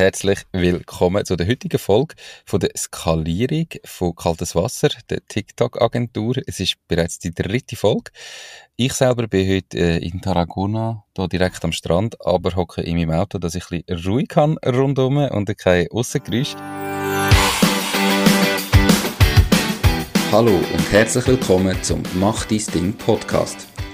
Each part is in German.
herzlich willkommen zu der heutigen Folge von der Skalierung von Kaltes Wasser, der TikTok-Agentur. Es ist bereits die dritte Folge. Ich selber bin heute äh, in Tarragona, hier direkt am Strand, aber hocke in meinem Auto, dass ich ein bisschen ruhig kann rundherum und kein Aussengeräusch. Hallo und herzlich willkommen zum Mach dein Ding Podcast.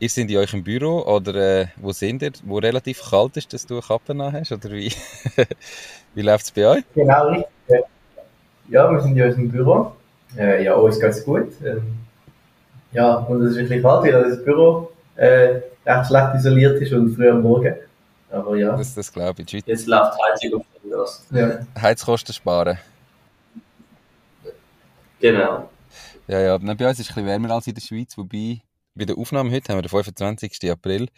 Ihr seid in eurem Büro oder äh, wo sind ihr, wo relativ kalt ist, dass du eine Kappe hast? Oder wie, wie läuft es bei euch? Genau, richtig. Ja, wir sind in unserem Büro. Äh, ja, uns geht es gut. Ähm, ja, und es ist wirklich kalt, weil das Büro äh, recht schlecht isoliert ist und früh am Morgen. Aber ja. Das, das glaube ich. Jetzt läuft Heizung auf los. Ja. Heizkosten sparen. Genau. Ja, ja. Bei uns ist es ein bisschen wärmer als in der Schweiz, wobei bei der Aufnahme heute haben wir den 25. April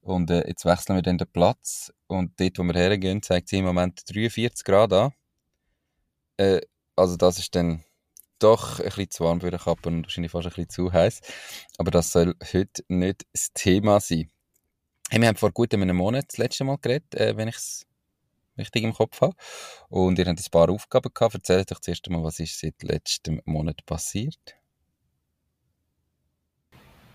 und äh, jetzt wechseln wir dann den Platz und dort, wo wir hergehen, zeigt sie im Moment 43 Grad an. Äh, also das ist dann doch ein bisschen zu warm für den Kappen und wahrscheinlich fast ein bisschen zu heiß. Aber das soll heute nicht das Thema sein. Hey, wir haben vor gut einem Monat das letzte Mal geredet, äh, wenn ich es richtig im Kopf habe. Und ihr habt ein paar Aufgaben gehabt. Erzählt euch zuerst einmal, was ist seit letztem Monat passiert?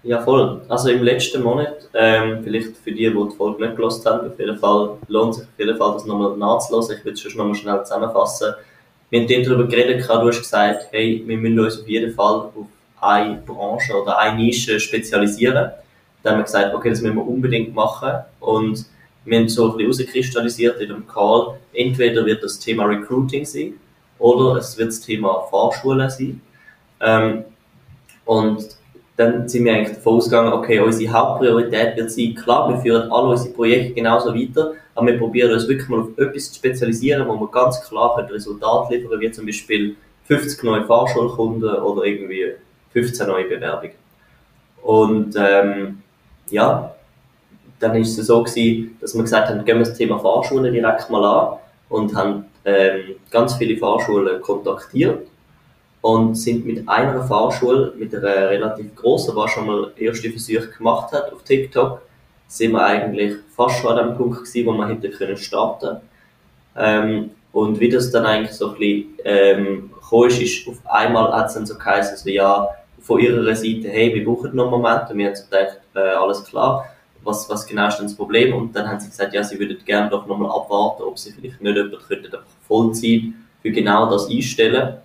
Ja, voll. Also im letzten Monat, ähm, vielleicht für die, die die Folge nicht gelost haben, auf jeden Fall lohnt sich auf jeden Fall, das nochmal nachzulassen. Ich will es schon nochmal schnell zusammenfassen. Wir haben dort darüber geredet, du hast gesagt, hey, wir müssen uns auf jeden Fall auf eine Branche oder eine Nische spezialisieren. Dann haben wir gesagt, okay, das müssen wir unbedingt machen. Und wir haben so ein bisschen herauskristallisiert in dem Call, entweder wird das Thema Recruiting sein oder es wird das Thema Fahrschulen sein. Ähm, und dann sind wir eigentlich davon ausgegangen, okay, unsere Hauptpriorität wird sein, klar, wir führen alle unsere Projekte genauso weiter, aber wir probieren uns wirklich mal auf etwas zu spezialisieren, wo wir ganz klar ein Resultat liefern wie zum Beispiel 50 neue Fahrschulkunden oder irgendwie 15 neue Bewerbungen. Und ähm, ja, dann ist es so gewesen, dass wir gesagt haben, gehen wir das Thema Fahrschulen direkt mal an und haben ähm, ganz viele Fahrschulen kontaktiert und sind mit einer Fahrschule, mit einer relativ großen, die schon mal erste Versuche gemacht hat auf TikTok, sind wir eigentlich fast schon an dem Punkt gewesen, wo wir hätte können starten. Ähm, und wie das dann eigentlich so ein bisschen ähm, ist, ist auf einmal hat es dann so geheißen, also ja, von ihrer Seite, hey, wir brauchen noch einen Moment. Und wir haben so gedacht, äh, alles klar, was, was genau ist denn das Problem? Und dann haben sie gesagt, ja, sie würden gerne doch nochmal abwarten, ob sie vielleicht nicht jemanden könnten Vollzeit für genau das einstellen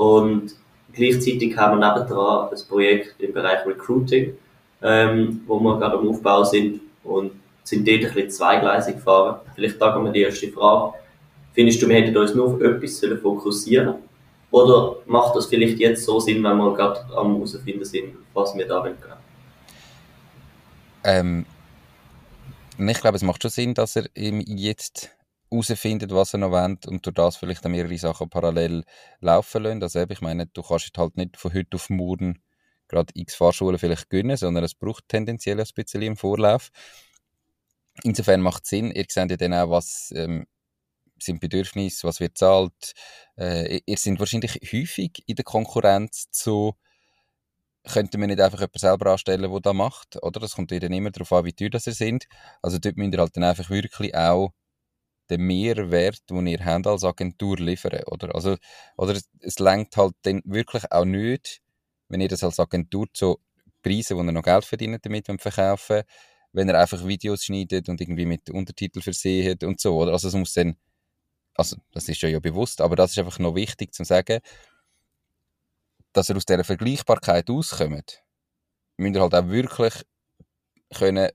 und gleichzeitig haben wir nebendran ein Projekt im Bereich Recruiting, ähm, wo wir gerade am Aufbau sind und sind dort ein bisschen zweigleisig gefahren. Vielleicht da wir die erste Frage. Findest du, wir hätten uns nur auf etwas fokussieren Oder macht das vielleicht jetzt so Sinn, wenn wir gerade am herausfinden sind, was wir da wollen? Ähm, ich glaube, es macht schon Sinn, dass er jetzt herausfindet, was er noch will und durch das vielleicht mehrere Sachen parallel laufen lassen. Also ich meine, du kannst halt nicht von heute auf morgen gerade x Fahrschulen vielleicht gönnen, sondern es braucht tendenziell ein bisschen im Vorlauf. Insofern macht es Sinn. Ihr seht ja dann auch, was ähm, sind Bedürfnisse, was wird zahlt. Äh, ihr seid wahrscheinlich häufig in der Konkurrenz zu könnte man nicht einfach jemanden selber anstellen, der das macht, oder? Das kommt dann immer darauf an, wie teuer das ihr sind. Also dort müsst ihr halt dann einfach wirklich auch den Mehrwert, den ihr habt als Agentur liefern, oder? Also, oder es, lenkt halt dann wirklich auch nicht, wenn ihr das als Agentur zu Preisen, wo ihr noch Geld verdient damit verkaufen wenn ihr einfach Videos schneidet und irgendwie mit Untertiteln verseht und so, oder? Also es muss dann, also das ist ja bewusst, aber das ist einfach noch wichtig zu sagen, dass ihr aus dieser Vergleichbarkeit auskommt müsst ihr halt auch wirklich können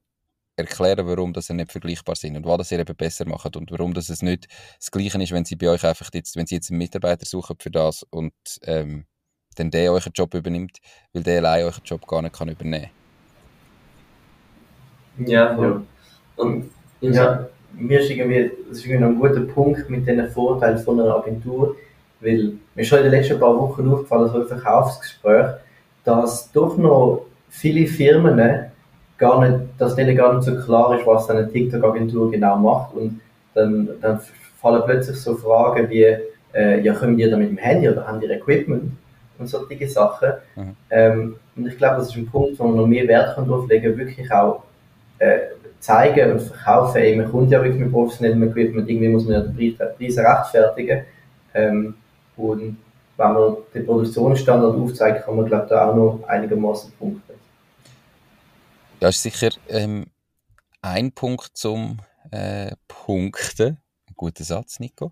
erklären, warum das nicht vergleichbar sind und was ihr eben besser macht und warum das es nicht das Gleiche ist, wenn sie bei euch einfach jetzt, wenn sie jetzt einen Mitarbeiter suchen für das und ähm, dann der euren Job übernimmt, weil der allein euren Job gar nicht kann übernehmen Ja, voll. Und Ja, mir ist irgendwie, das ist irgendwie ein guter Punkt mit den Vorteilen von einer Agentur, weil mir schon in den letzten paar Wochen aufgefallen, so im Verkaufsgespräch, dass doch noch viele Firmen gar nicht, dass denen gar nicht so klar ist, was eine TikTok-Agentur genau macht und dann, dann fallen plötzlich so Fragen wie, äh, ja, können die da mit dem Handy oder haben die Equipment und solche Sachen. Mhm. Ähm, und ich glaube, das ist ein Punkt, wo man noch mehr Wert kann drauf legen wirklich auch äh, zeigen und verkaufen. Ey, man kommt ja wirklich mit professionellem Equipment, irgendwie muss man ja den Preis, rechtfertigen. Ähm, und wenn man den Produktionsstandard aufzeigt, kann man glaube da auch noch einigermaßen punkten. Ja, ist sicher ähm, ein Punkt zum äh, Punkten. Guter Satz, Nico.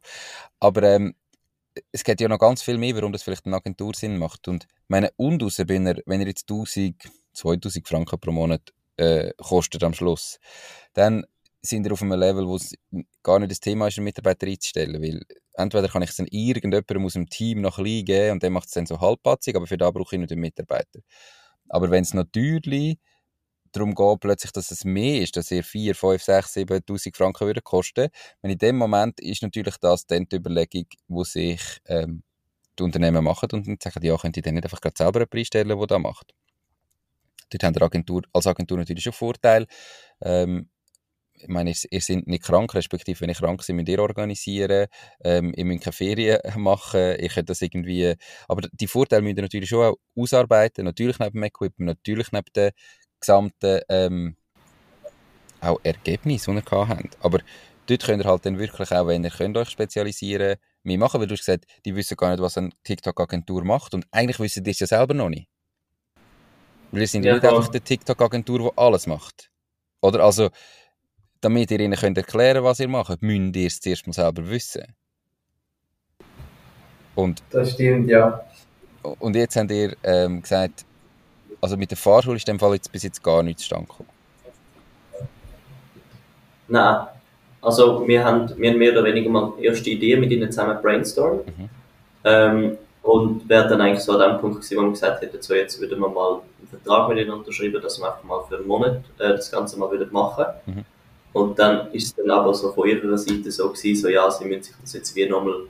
Aber ähm, es geht ja noch ganz viel mehr, warum das vielleicht eine Agentur Sinn macht. Und meine und raus, wenn er, wenn er jetzt 1000, 2000 Franken pro Monat äh, kostet am Schluss, dann sind wir auf einem Level, wo es gar nicht das Thema ist, einen Mitarbeiter einzustellen. Weil entweder kann ich es dann irgendjemandem aus dem Team noch klein geben und der macht es dann so halbpatzig, aber für da brauche ich nicht einen Mitarbeiter. Aber wenn es natürlich darum geht, plötzlich, dass es mehr ist, dass ihr 4, 5, 6, 7'000 Franken würde kosten, wenn in dem Moment ist natürlich das dann die Überlegung, wo sich ähm, die Unternehmen machen und dann sagen, ja, könnt ihr dann nicht einfach gerade selber einen Preis stellen, der das macht. Dort haben wir Agentur, als Agentur natürlich schon Vorteil. Ähm, ich meine, ihr, seid nicht krank, respektive wenn ich krank bin, müsst ihr organisieren, ähm, ihr müsst keine Ferien machen, ihr könnt das irgendwie, aber die Vorteile müsst ihr natürlich schon auch ausarbeiten, natürlich neben dem Equipment, natürlich neben den gesamten ähm, auch Ergebnis, die ihr gehabt habt. Aber dort könnt ihr halt dann wirklich auch, wenn ihr könnt euch spezialisieren, mehr machen, weil du hast gesagt, die wissen gar nicht, was eine TikTok-Agentur macht und eigentlich wissen die es ja selber noch nicht. Weil ihr sind ja nicht einfach die TikTok-Agentur, die alles macht. Oder also, damit ihr ihnen könnt erklären was ihr macht, müsst ihr es zuerst mal selber wissen. Und Das stimmt, ja. und jetzt habt ihr ähm, gesagt, also mit der Fahrschule ist in dem Fall jetzt bis jetzt gar nichts zustande gekommen. Nein. Also wir haben, wir haben mehr oder weniger mal erste Idee mit ihnen zusammen brainstormt. Mhm. Ähm, und wäre dann eigentlich so an dem Punkt gewesen, wo wir gesagt hätten, so jetzt würden wir mal einen Vertrag mit ihnen unterschreiben, dass wir einfach mal für einen Monat äh, das Ganze mal wieder machen. Mhm. Und dann ist es dann aber so von ihrer Seite so gewesen, so ja, sie müssen sich das jetzt wie nochmal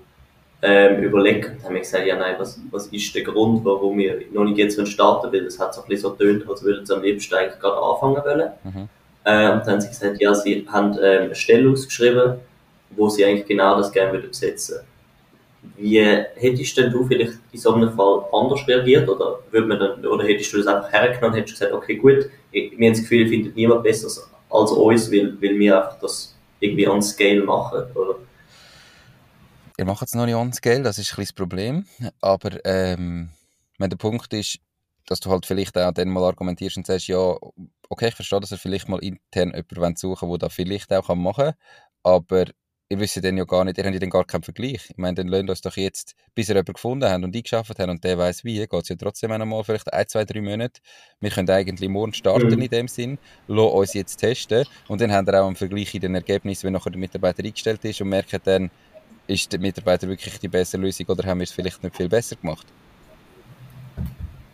ähm, überlegen. Und dann haben wir gesagt, ja nein, was, was ist der Grund, warum wir noch nicht jetzt starten wollen? Das hat so ein bisschen so getönt, als würden sie am liebsten eigentlich gerade anfangen wollen. Mhm. Äh, und dann haben sie gesagt, ja, sie haben ähm, eine Stelle ausgeschrieben, wo sie eigentlich genau das gerne würden besetzen Wie hättest denn du vielleicht in so einem Fall anders reagiert? Oder, würde man dann, oder hättest du das einfach hergenommen und hättest gesagt, okay, gut, wir haben das Gefühl, ihr findet niemand besser als uns, weil, weil wir einfach das irgendwie on Scale machen? Oder? Ihr macht es noch nicht on scale, das ist ein das Problem. Aber ähm, wenn der Punkt ist, dass du halt vielleicht auch dann mal argumentierst und sagst, ja, okay, ich verstehe, dass ihr vielleicht mal intern jemanden suchen wollt, der das vielleicht auch machen kann, aber ihr wisst dann ja gar nicht, ihr habt ja dann gar keinen Vergleich. Ich meine, dann lasst uns doch jetzt, bis ihr jemanden gefunden habt und eingeschafft habt und der weiß wie, geht es ja trotzdem auch noch mal vielleicht ein, zwei, drei Monate. Wir können eigentlich morgen starten Mhm. in dem Sinn, lassen uns jetzt testen und dann habt ihr auch einen Vergleich in den Ergebnissen, wenn nachher der Mitarbeiter eingestellt ist und merkt dann, ist der Mitarbeiter wirklich die bessere Lösung oder haben wir es vielleicht nicht viel besser gemacht?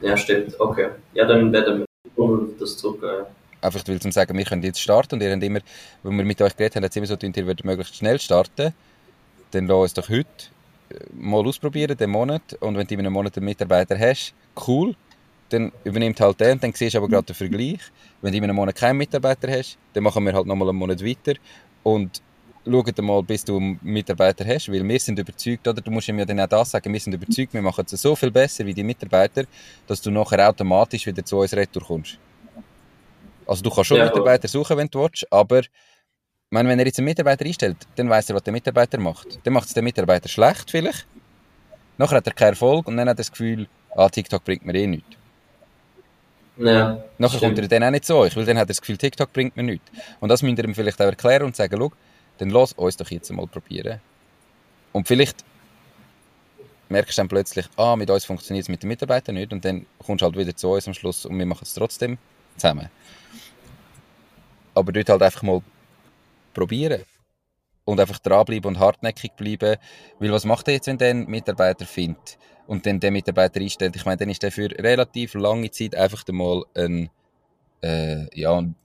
Ja, stimmt, okay. Ja, dann werden wir das zurück. Äh, Einfach weil zum sagen, wir können jetzt starten und ihr habt immer, wenn wir mit euch geredet haben, hat es immer so gedacht, ihr würdet möglichst schnell starten. Dann lass uns doch heute äh, mal ausprobieren, den Monat. Und wenn du in einem Monat einen Mitarbeiter hast, cool, dann übernimmt halt der und dann siehst du aber gerade den Vergleich. Wenn du in einem Monat keinen Mitarbeiter hast, dann machen wir halt nochmal einen Monat weiter und dann mal, bis du einen Mitarbeiter hast, weil wir sind überzeugt, oder du musst ihm ja dann auch das sagen, wir sind überzeugt, wir machen es so viel besser wie die Mitarbeiter, dass du nachher automatisch wieder zu uns retour kommst. Also du kannst schon Ja, Mitarbeiter suchen, wenn du willst, aber ich meine, wenn er jetzt einen Mitarbeiter einstellt, dann weiß er, was der Mitarbeiter macht. Dann macht es der Mitarbeiter schlecht vielleicht. Nachher hat er keinen Erfolg und dann hat er das Gefühl, ah, TikTok bringt mir eh nichts. ja, Nachher stimmt. kommt er dann auch nicht zu euch, weil dann hat er das Gefühl, TikTok bringt mir nichts. Und das müsst ihr ihm vielleicht auch erklären und sagen, schau, dann lass uns doch jetzt mal probieren. Und vielleicht merkst du dann plötzlich, ah, mit uns funktioniert es mit den Mitarbeitern nicht und dann kommst du halt wieder zu uns am Schluss und wir machen es trotzdem zusammen. Aber dort halt einfach mal probieren und einfach dranbleiben und hartnäckig bleiben, weil was macht er jetzt, wenn der einen Mitarbeiter findet und dann den Mitarbeiter einstellt? Ich meine, dann ist der für relativ lange Zeit einfach mal ein, äh, ja, ein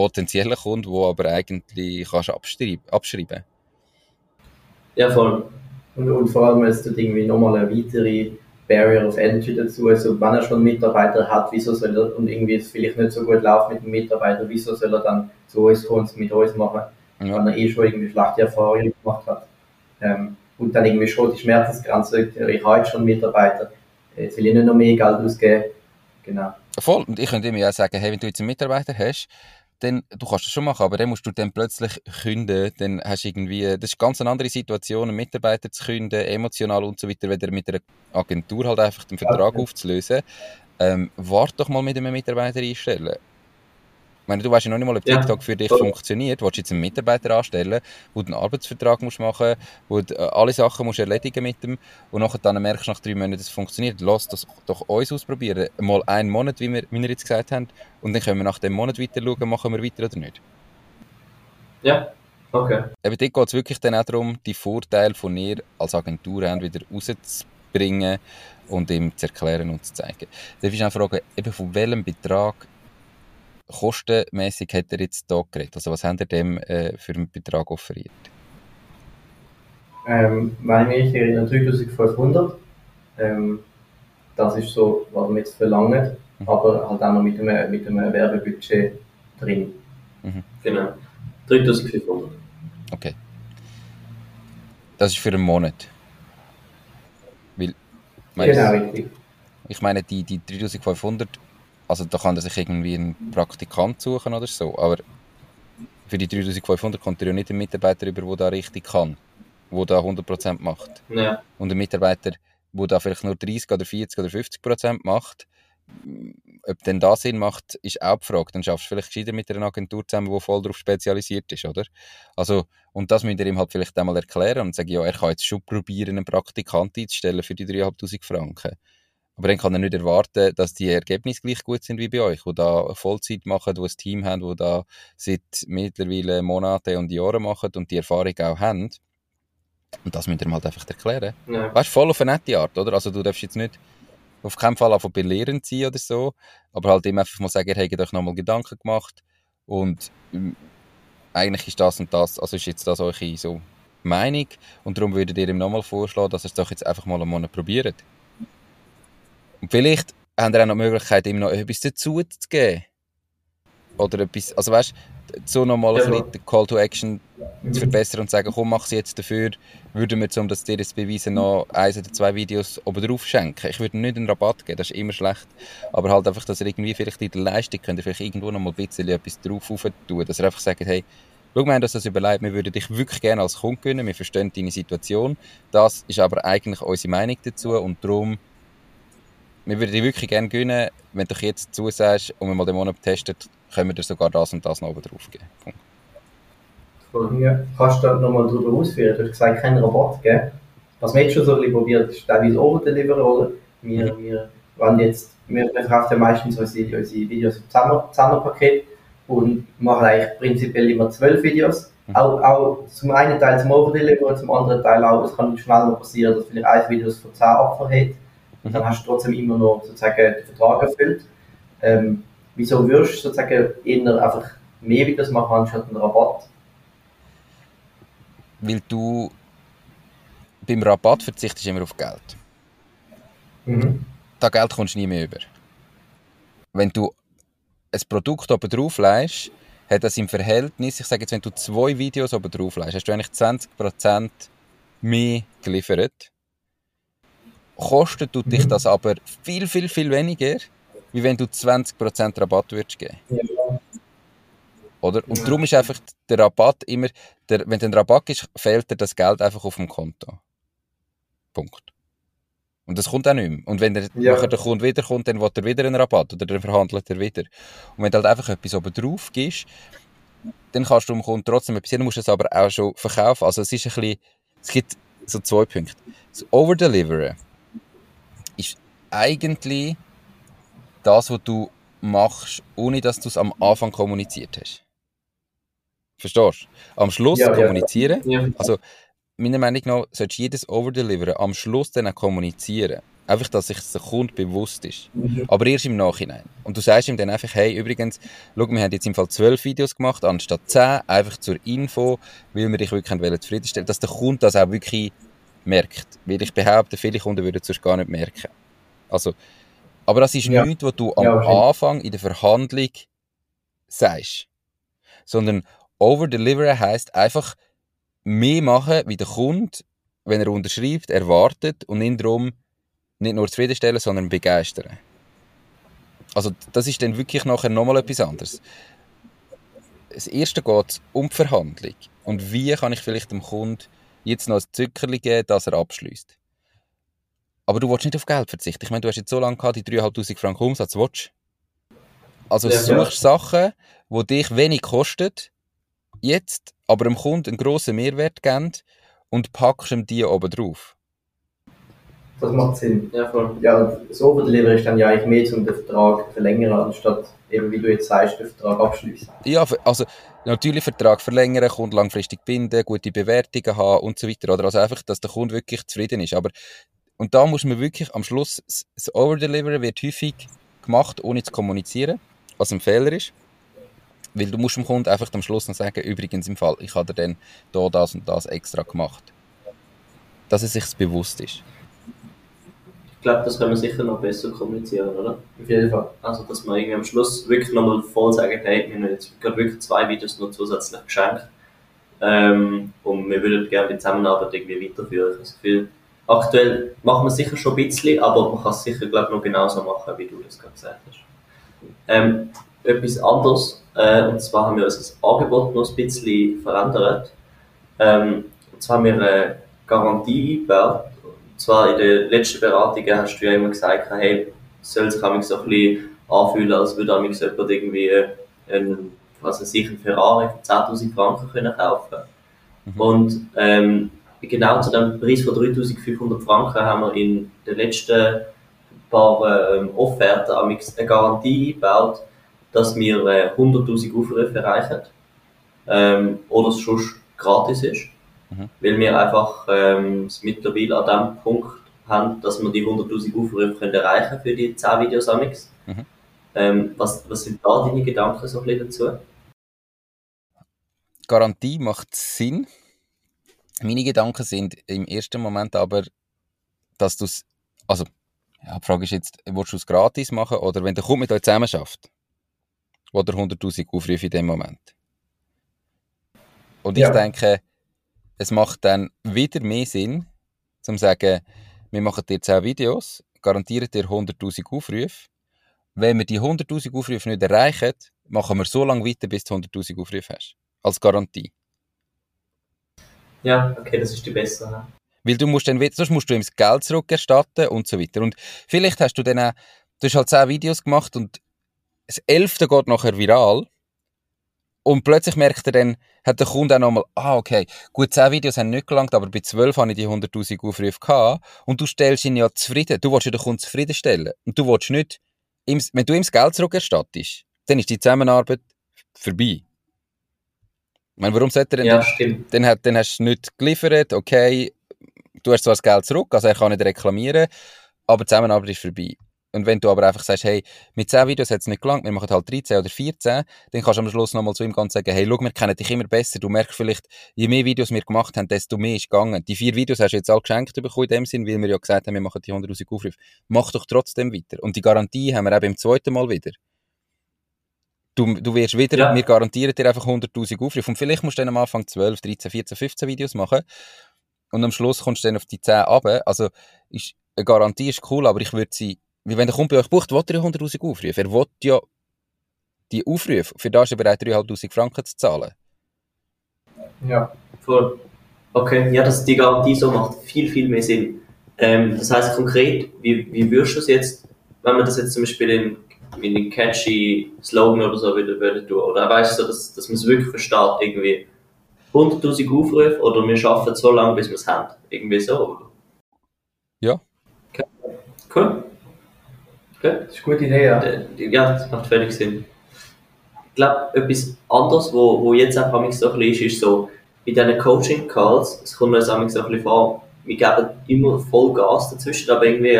potenzieller Kunde, der aber eigentlich kannst abschreiben, abschreiben Ja, voll. Und, und vor allem ist das irgendwie nochmal eine weitere Barrier of Entry dazu. Also wenn er schon Mitarbeiter hat, wieso soll er, und irgendwie es vielleicht nicht so gut läuft mit dem Mitarbeiter, wieso soll er dann zu uns kommen und mit uns machen, Ja. wenn er eh schon irgendwie schlechte Erfahrungen gemacht hat. Ähm, und dann irgendwie schon die Schmerzensgrenze, ich habe jetzt schon Mitarbeiter, jetzt will ich nicht noch mehr Geld ausgeben. Genau. Voll. Und ich könnte ja auch sagen, hey, wenn du jetzt einen Mitarbeiter hast, dann, du kannst das schon machen, aber dann musst du dann plötzlich künden, dann hast du irgendwie, das ist ganz eine andere Situation, einen Mitarbeiter zu künden, emotional und so weiter, weder mit einer Agentur halt einfach den Vertrag Ja. aufzulösen. Ähm, warte doch mal mit einem Mitarbeiter einstellen. Meine, du weißt ja noch nicht mal, ob Ja. TikTok für dich Voll. funktioniert. Willst du jetzt einen Mitarbeiter anstellen, wo du einen Arbeitsvertrag musst machen wo du äh, alle Sachen musst erledigen mit dem und nachher dann merkst du nach drei Monaten, es funktioniert. Lass das doch uns ausprobieren. Mal einen Monat, wie wir, wie wir jetzt gesagt haben, und dann können wir nach dem Monat weiter schauen, machen wir weiter oder nicht. Ja, okay. Eben dort geht es wirklich dann auch darum, die Vorteile von ihr als Agentur wieder rauszubringen und ihm zu erklären und zu zeigen. Darf ich auch fragen, eben von welchem Betrag kostenmäßig hat er jetzt hier geredet? Also was hat er dem äh, für einen Betrag offeriert? Ähm, ich mich erinnere, 3500. Ähm, das ist so, was wir jetzt verlangen, Mhm. aber halt auch noch mit einem, mit einem Werbebudget drin. Genau. 3500. Okay. Das ist für einen Monat. Weil, meine, Genau, richtig. ich meine, die, die 3500, also da kann er sich irgendwie einen Praktikant suchen oder so, aber für die 3500 kommt er ja nicht einen Mitarbeiter über, der da richtig kann, der da 100% macht. Ja, Und ein Mitarbeiter, der da vielleicht nur 30 oder 40 oder 50% macht, ob denn das Sinn macht, ist auch die Frage. Dann schaffst du vielleicht gescheiter mit einer Agentur zusammen, die voll darauf spezialisiert ist, oder? Also, und das müsst ihr ihm halt vielleicht einmal erklären und sagen, ja, er kann jetzt schon probieren, einen Praktikant einzustellen für die 3'500 Franken. Aber dann kann er nicht erwarten, dass die Ergebnisse gleich gut sind wie bei euch, die da Vollzeit machen, die ein Team haben, die da seit mittlerweile Monaten und Jahren machen und die Erfahrung auch haben. Und das müsst ihr halt einfach erklären. ja. Weißt du, voll auf eine nette Art, oder? Also du darfst jetzt nicht auf keinen Fall einfach belehrend sein oder so, aber halt ihm einfach mal sagen, ihr habt euch nochmal Gedanken gemacht und ähm, eigentlich ist das und das, also ist jetzt das eure so Meinung und darum würdet ihr ihm nochmal vorschlagen, dass er es doch jetzt einfach mal einen Monat probiert. Und vielleicht habt ihr auch noch die Möglichkeit, ihm noch etwas dazu zu geben. Oder etwas, also weißt du, so nochmal Ja, ein bisschen den Call to Action zu verbessern und sagen, komm, mach sie jetzt dafür, würden wir, um das dir jetzt zu beweisen, noch eins oder zwei Videos oben drauf schenken. Ich würde nicht einen Rabatt geben, das ist immer schlecht. Aber halt einfach, dass ihr irgendwie vielleicht in der Leistung könnt ihr vielleicht irgendwo noch mal ein bisschen etwas drauf tun, dass ihr einfach sagt, hey, schau, wir haben uns das überlegt, wir würden dich wirklich gerne als Kunde gewinnen, wir verstehen deine Situation. Das ist aber eigentlich unsere Meinung dazu und darum, wir würden dich wirklich gerne gewinnen, wenn du jetzt zusagst und wir mal den Monat testet, können wir dir sogar das und das noch oben drauf geben. Punkt. Ja. Kannst du da nochmal drüber ausführen? Du hast gesagt, keinen Rabatt geben. Was wir jetzt schon so ein bisschen probiert, ist teilweise Overdelivery, oder? Wir, wir, wenn jetzt, wir wir verkaufen ja meistens unsere, unsere Videos im Zehner- Zehnerpaket und machen eigentlich prinzipiell immer zwölf Videos. Mhm. Auch, auch zum einen Teil zum Overdelivery, zum anderen Teil auch, es kann schnell noch passieren, dass vielleicht ein Video von 10 Opfer hat. Und dann hast du trotzdem immer noch sozusagen den Vertrag erfüllt. Ähm, wieso würdest du sozusagen eher einfach mehr Videos machen anstatt einen Rabatt? weil du beim Rabatt verzichtest immer auf Geld. Mhm. Da Geld kommst du nie mehr über. Wenn du ein Produkt oben drauf leist, hat das im Verhältnis, ich sage jetzt, wenn du zwei Videos oben drauf leist, hast du eigentlich 20% mehr geliefert. Kostet tut dich Mhm. das aber viel, viel, viel weniger, wie wenn du 20% Rabatt würdest geben. Ja. Oder? Und Ja. darum ist einfach der Rabatt immer, der, wenn ein Rabatt ist, fehlt dir das Geld einfach auf dem Konto. Punkt. Und das kommt auch nicht mehr. Und wenn der, Ja. nachher der Kunde wiederkommt, dann will er wieder einen Rabatt oder dann verhandelt er wieder. Und wenn du halt einfach etwas oben drauf gibst, dann kannst du dem Kunden trotzdem etwas, dann musst du es aber auch schon verkaufen. Also es ist ein bisschen, es gibt so zwei Punkte. Das Overdeliveren eigentlich das, was du machst, ohne dass du es am Anfang kommuniziert hast. Verstehst du? Am Schluss Ja, ja. kommunizieren. Ja. Also, meiner Meinung nach, solltest du jedes Overdeliveren am Schluss dann auch kommunizieren. Einfach, dass sich der Kunde bewusst ist. Aber erst im Nachhinein. Und du sagst ihm dann einfach, hey, übrigens, schau, wir haben jetzt im Fall zwölf Videos gemacht, anstatt zehn, einfach zur Info, weil wir dich wirklich zufriedenstellen dass der Kunde das auch wirklich merkt. Weil ich behaupte, viele Kunden würden es sonst gar nicht merken. Also, aber das ist Ja. nichts, was du am Ja, wahrscheinlich. Anfang in der Verhandlung sagst. Sondern overdeliveren heisst einfach mehr machen, wie der Kunde, wenn er unterschreibt, erwartet und ihn darum nicht nur zufriedenstellen, sondern begeistern. Also das ist dann wirklich nachher nochmal etwas anderes. Das erste geht um die Verhandlung. Und wie kann ich vielleicht dem Kunden jetzt noch ein Zückerli geben, dass er abschließt. Aber du willst nicht auf Geld verzichten. Ich meine, du hast jetzt so lange gehabt, die 3'500 Franken Umsatz, willst? Also Ja, suchst Sachen, die dich wenig kosten, jetzt, aber dem Kunden einen grossen Mehrwert geben und packst ihm die oben drauf. Das macht Sinn. Ja, voll. Ja, Overdelivery ist dann ja eigentlich mehr zum den Vertrag zu verlängern, anstatt eben, wie du jetzt sagst, den Vertrag abschließen. Ja, also natürlich Vertrag verlängern, Kunden langfristig binden, gute Bewertungen haben und so weiter. Oder also einfach, dass der Kunde wirklich zufrieden ist. Aber und da muss man wirklich am Schluss das- Overdelivery wird häufig gemacht, ohne zu kommunizieren, was ein Fehler ist. Weil du musst dem Kunden einfach am Schluss noch sagen, übrigens im Fall, ich habe dann da das und das extra gemacht. Dass er sich bewusst ist. Ich glaube, das können wir sicher noch besser kommunizieren, oder? Auf jeden Fall. Also, dass wir irgendwie am Schluss wirklich nochmal voll sagen, hey, wir haben jetzt gerade wirklich zwei Videos noch zusätzlich geschenkt. Ähm, und wir würden gerne die Zusammenarbeit irgendwie weiterführen. Ich habe das Gefühl, aktuell machen wir es sicher schon ein bisschen, aber man kann es sicher, glaube ich, noch genauso machen, wie du das gerade gesagt hast. Ähm, etwas anderes, äh, und zwar haben wir unser Angebot noch ein bisschen verändert. Ähm, und zwar haben wir eine Garantie eingebaut. Und zwar in den letzten Beratungen hast du ja immer gesagt, hey, es soll sich manchmal so ein bisschen anfühlen, als würde manchmal jemand irgendwie einen, was weiß ich, einen Ferrari für 10.000 Franken können kaufen Und ähm, genau zu dem Preis von 3.500 Franken haben wir in den letzten paar ähm, Offerten eine Garantie eingebaut, dass wir äh, 100.000 Aufrufe erreichen ähm, oder es schon gratis ist. Mhm. Weil wir einfach ähm, es mittlerweile an dem Punkt haben, dass wir die 100.000 Aufrufe können erreichen für die 10 Videos amix. Mhm. Ähm, was, was sind da deine Gedanken so ein bisschen dazu? Garantie macht Sinn. Meine Gedanken sind im ersten Moment aber, dass du es, also, ja, die Frage ist jetzt, willst du es gratis machen oder wenn der Kunde mit euch zusammen schafft, will er 100'000 Aufrufe in dem Moment. Und ich Ja. denke, es macht dann wieder mehr Sinn, zum zu sagen, wir machen dir 10 Videos, garantieren dir 100'000 Aufrufe. Wenn wir die 100'000 Aufrufe nicht erreichen, machen wir so lange weiter, bis du 100'000 Aufrufe hast. Als Garantie. Ja, okay, das ist die bessere. Weil du musst dann, sonst musst du ihm das Geld zurückerstatten und so weiter. Und vielleicht hast du dann auch, du hast halt 10 Videos gemacht und das elfte geht nachher viral. Und plötzlich merkt er dann, hat der Kunde auch nochmal, ah, okay, gut, 10 Videos haben nicht gelangt, aber bei 12 habe ich die 100.000 Aufrufe gehabt. Und du stellst ihn ja zufrieden. Du willst ja den Kunden zufriedenstellen. Und du willst nicht, wenn du ihm das Geld zurückerstattest, dann ist die Zusammenarbeit vorbei. Meine, warum sollte er denn Ja, stimmt. dann, dann hast du nicht geliefert, okay, du hast zwar das Geld zurück, also er kann nicht reklamieren, aber die Zusammenarbeit ist vorbei. Und wenn du aber einfach sagst, hey, mit 10 Videos hat es nicht gelangt, wir machen halt 13 oder 14, dann kannst du am Schluss nochmal zu ihm und sagen, hey, schau, wir kennen dich immer besser, du merkst vielleicht, je mehr Videos wir gemacht haben, desto mehr ist gegangen. Die vier Videos hast du jetzt alle geschenkt bekommen in dem Sinn, weil wir ja gesagt haben, wir machen die 100'000 Aufrufe. Mach doch trotzdem weiter. Und die Garantie haben wir eben im zweiten Mal wieder. Du, du wirst wieder, Ja. wir garantieren dir einfach 100'000 Aufrufe. Und vielleicht musst du dann am Anfang 12, 13, 14, 15 Videos machen. Und am Schluss kommst du dann auf die 10 runter. Also, ist, eine Garantie ist cool, aber ich würde sie, wie wenn der Kunde bei euch bucht, will er ja 100'000 Aufrufe. Er will ja die Aufrufe. Für das ist er bereit, 3'500 Franken zu zahlen. Ja. Voll. Okay, ja, dass die Garantie so macht viel, viel mehr Sinn. Ähm, das heißt konkret, wie, wie würdest du es jetzt, wenn man das jetzt zum Beispiel in, in den catchy Slogan oder so wieder würde tun, oder weißt du, dass, dass man es wirklich versteht, irgendwie 100.000 Aufrufe oder wir schaffen so lange, bis wir es haben. Irgendwie so, oder? Cool. Okay. Das ist eine gute Idee, ja. Äh, Ja, das macht völlig Sinn. Ich glaube, etwas anderes, wo, wo jetzt auch manchmal so ein bisschen ist, ist so, bei diesen Coaching-Calls, es kommt mir jetzt auch so ein bisschen vor, wir geben immer voll Gas dazwischen, aber irgendwie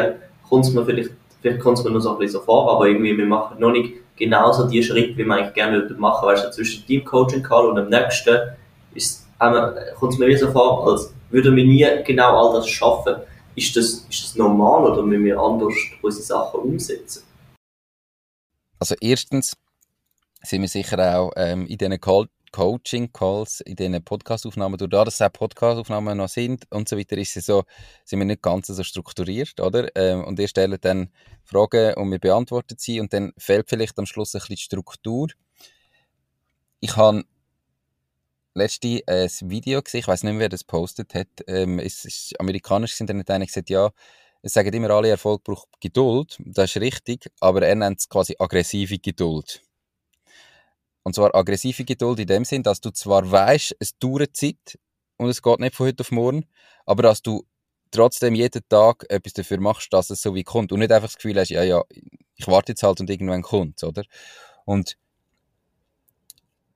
kommt es mir vielleicht, vielleicht kommt es mir nur so ein bisschen so vor, aber irgendwie, wir machen noch nicht genauso die Schritte, wie wir eigentlich gerne würden machen. Weißt du, zwischen dem Coaching-Call und dem nächsten ist, kommt es mir so vor, als würden wir nie genau all das schaffen. Ist das, ist das normal oder müssen wir anders unsere Sachen umsetzen? Also erstens sind wir sicher auch ähm, in diesen Call Coaching-Calls, in diesen Podcast-Aufnahmen, durch das, dass es auch Podcast-Aufnahmen noch sind und so weiter, ist es so, sind wir nicht ganz so strukturiert, oder? Ähm, und ihr stellt dann Fragen und wir beantworten sie und dann fehlt vielleicht am Schluss ein bisschen Struktur. Ich habe letzte ein Video gesehen, ich weiß nicht mehr, wer das postet hat, ähm, es ist amerikanisch, sind dann einer gesagt, ja, es sagen immer alle, Erfolg braucht Geduld, das ist richtig, aber er nennt es quasi aggressive Geduld. Und zwar aggressive Geduld in dem Sinn, dass du zwar weißt, es dauert Zeit und es geht nicht von heute auf morgen, aber dass du trotzdem jeden Tag etwas dafür machst, dass es so wie kommt und nicht einfach das Gefühl hast, ja, ja, ich warte jetzt halt und irgendwann kommt oder? Und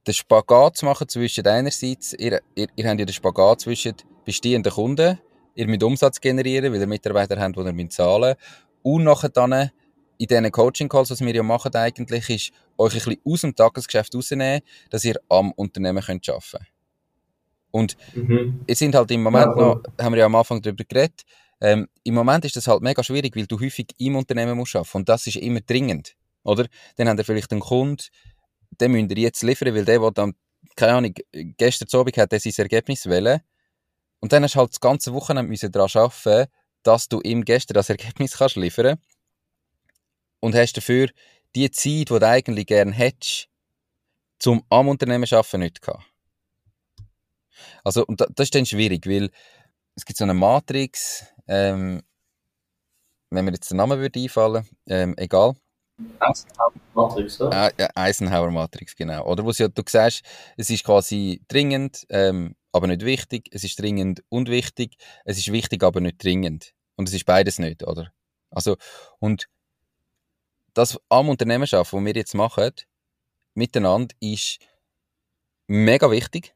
den Spagat zu machen zwischen einerseits, ihr, ihr, ihr habt ja den Spagat zwischen bestehenden Kunden, ihr müsst Umsatz generieren, weil ihr Mitarbeiter habt, die ihr zahlen müsst, und nachher dann in diesen Coaching-Calls, was wir ja machen eigentlich, ist, euch ein bisschen aus dem Tagesgeschäft rausnehmen, dass ihr am Unternehmen könnt arbeiten könnt. Und mhm. ihr sind halt im Moment ja, noch, haben wir ja am Anfang darüber geredet, ähm, im Moment ist das halt mega schwierig, weil du häufig im Unternehmen musst arbeiten und das ist immer dringend, oder? Dann habt ihr vielleicht einen Kunden, den müsst ihr jetzt liefern, weil der, der dann, keine Ahnung, gestern Abend hat der sein Ergebnis wählen und dann hast du halt das ganze Wochenende daran arbeiten, dass du ihm gestern das Ergebnis kannst liefern und hast dafür die Zeit, die du eigentlich gerne hättest, zum am Unternehmen arbeiten, nicht gehabt. Also, und das ist dann schwierig, weil es gibt so eine Matrix, ähm, wenn mir jetzt der Name würde einfallen, ähm, egal. Eisenhower Matrix, oder? Äh, Eisenhower Matrix, genau. Oder wo ja, du sagst, es ist quasi dringend, ähm, aber nicht wichtig. Es ist dringend und wichtig. Es ist wichtig, aber nicht dringend. Und es ist beides nicht, oder? Also, und das am Unternehmen schaffen, was wir jetzt machen, miteinander, ist mega wichtig.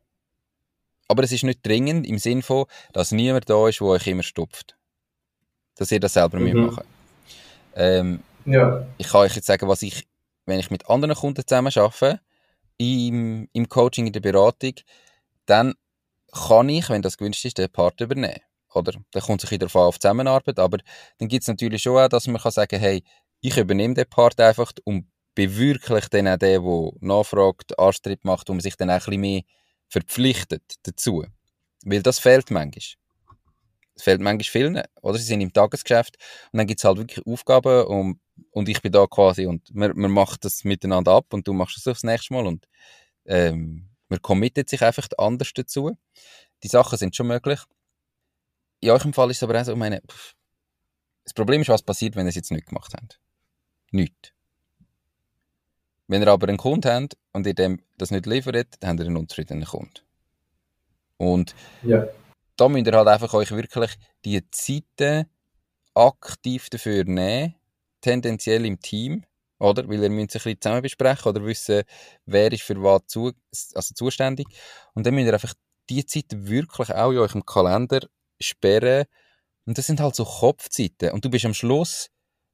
Aber es ist nicht dringend im Sinne von, dass niemand da ist, der euch immer stopft. Dass ihr das selber mhm. machen ähm, ja. Ich kann euch jetzt sagen, was ich, wenn ich mit anderen Kunden zusammen arbeite, im, im Coaching, in der Beratung, dann kann ich, wenn das gewünscht ist, den Part übernehmen. Oder? Dann kommt es sich wieder auf Zusammenarbeit, aber dann gibt es natürlich schon auch, dass man kann sagen hey, ich übernehme den Part einfach und bin wirklich dann auch der, der nachfragt, Anstritt macht und sich dann auch ein bisschen mehr verpflichtet dazu. Weil das fehlt manchmal. Es fehlt manchmal vielen, oder? Sie sind im Tagesgeschäft und dann gibt es halt wirklich Aufgaben und, und ich bin da quasi und man, man macht das miteinander ab und du machst es aufs nächste Mal und ähm, man committet sich einfach anders dazu. Die Sachen sind schon möglich. In eurem Fall ist es aber auch so, ich meine, das Problem ist, was passiert, wenn ihr es jetzt nicht gemacht habt nichts. Wenn ihr aber einen Kunden habt und ihr dem das nicht liefert, dann habt ihr einen unzufriedenen Kunden. Und ja. da müsst ihr halt einfach euch wirklich die Zeiten aktiv dafür nehmen, tendenziell im Team, oder? Weil ihr müsst sich ein bisschen zusammen besprechen oder wissen, wer ist für was zu, also zuständig. Und dann müsst ihr einfach die Zeit wirklich auch in eurem Kalender sperren. Und das sind halt so Kopfzeiten. Und du bist am Schluss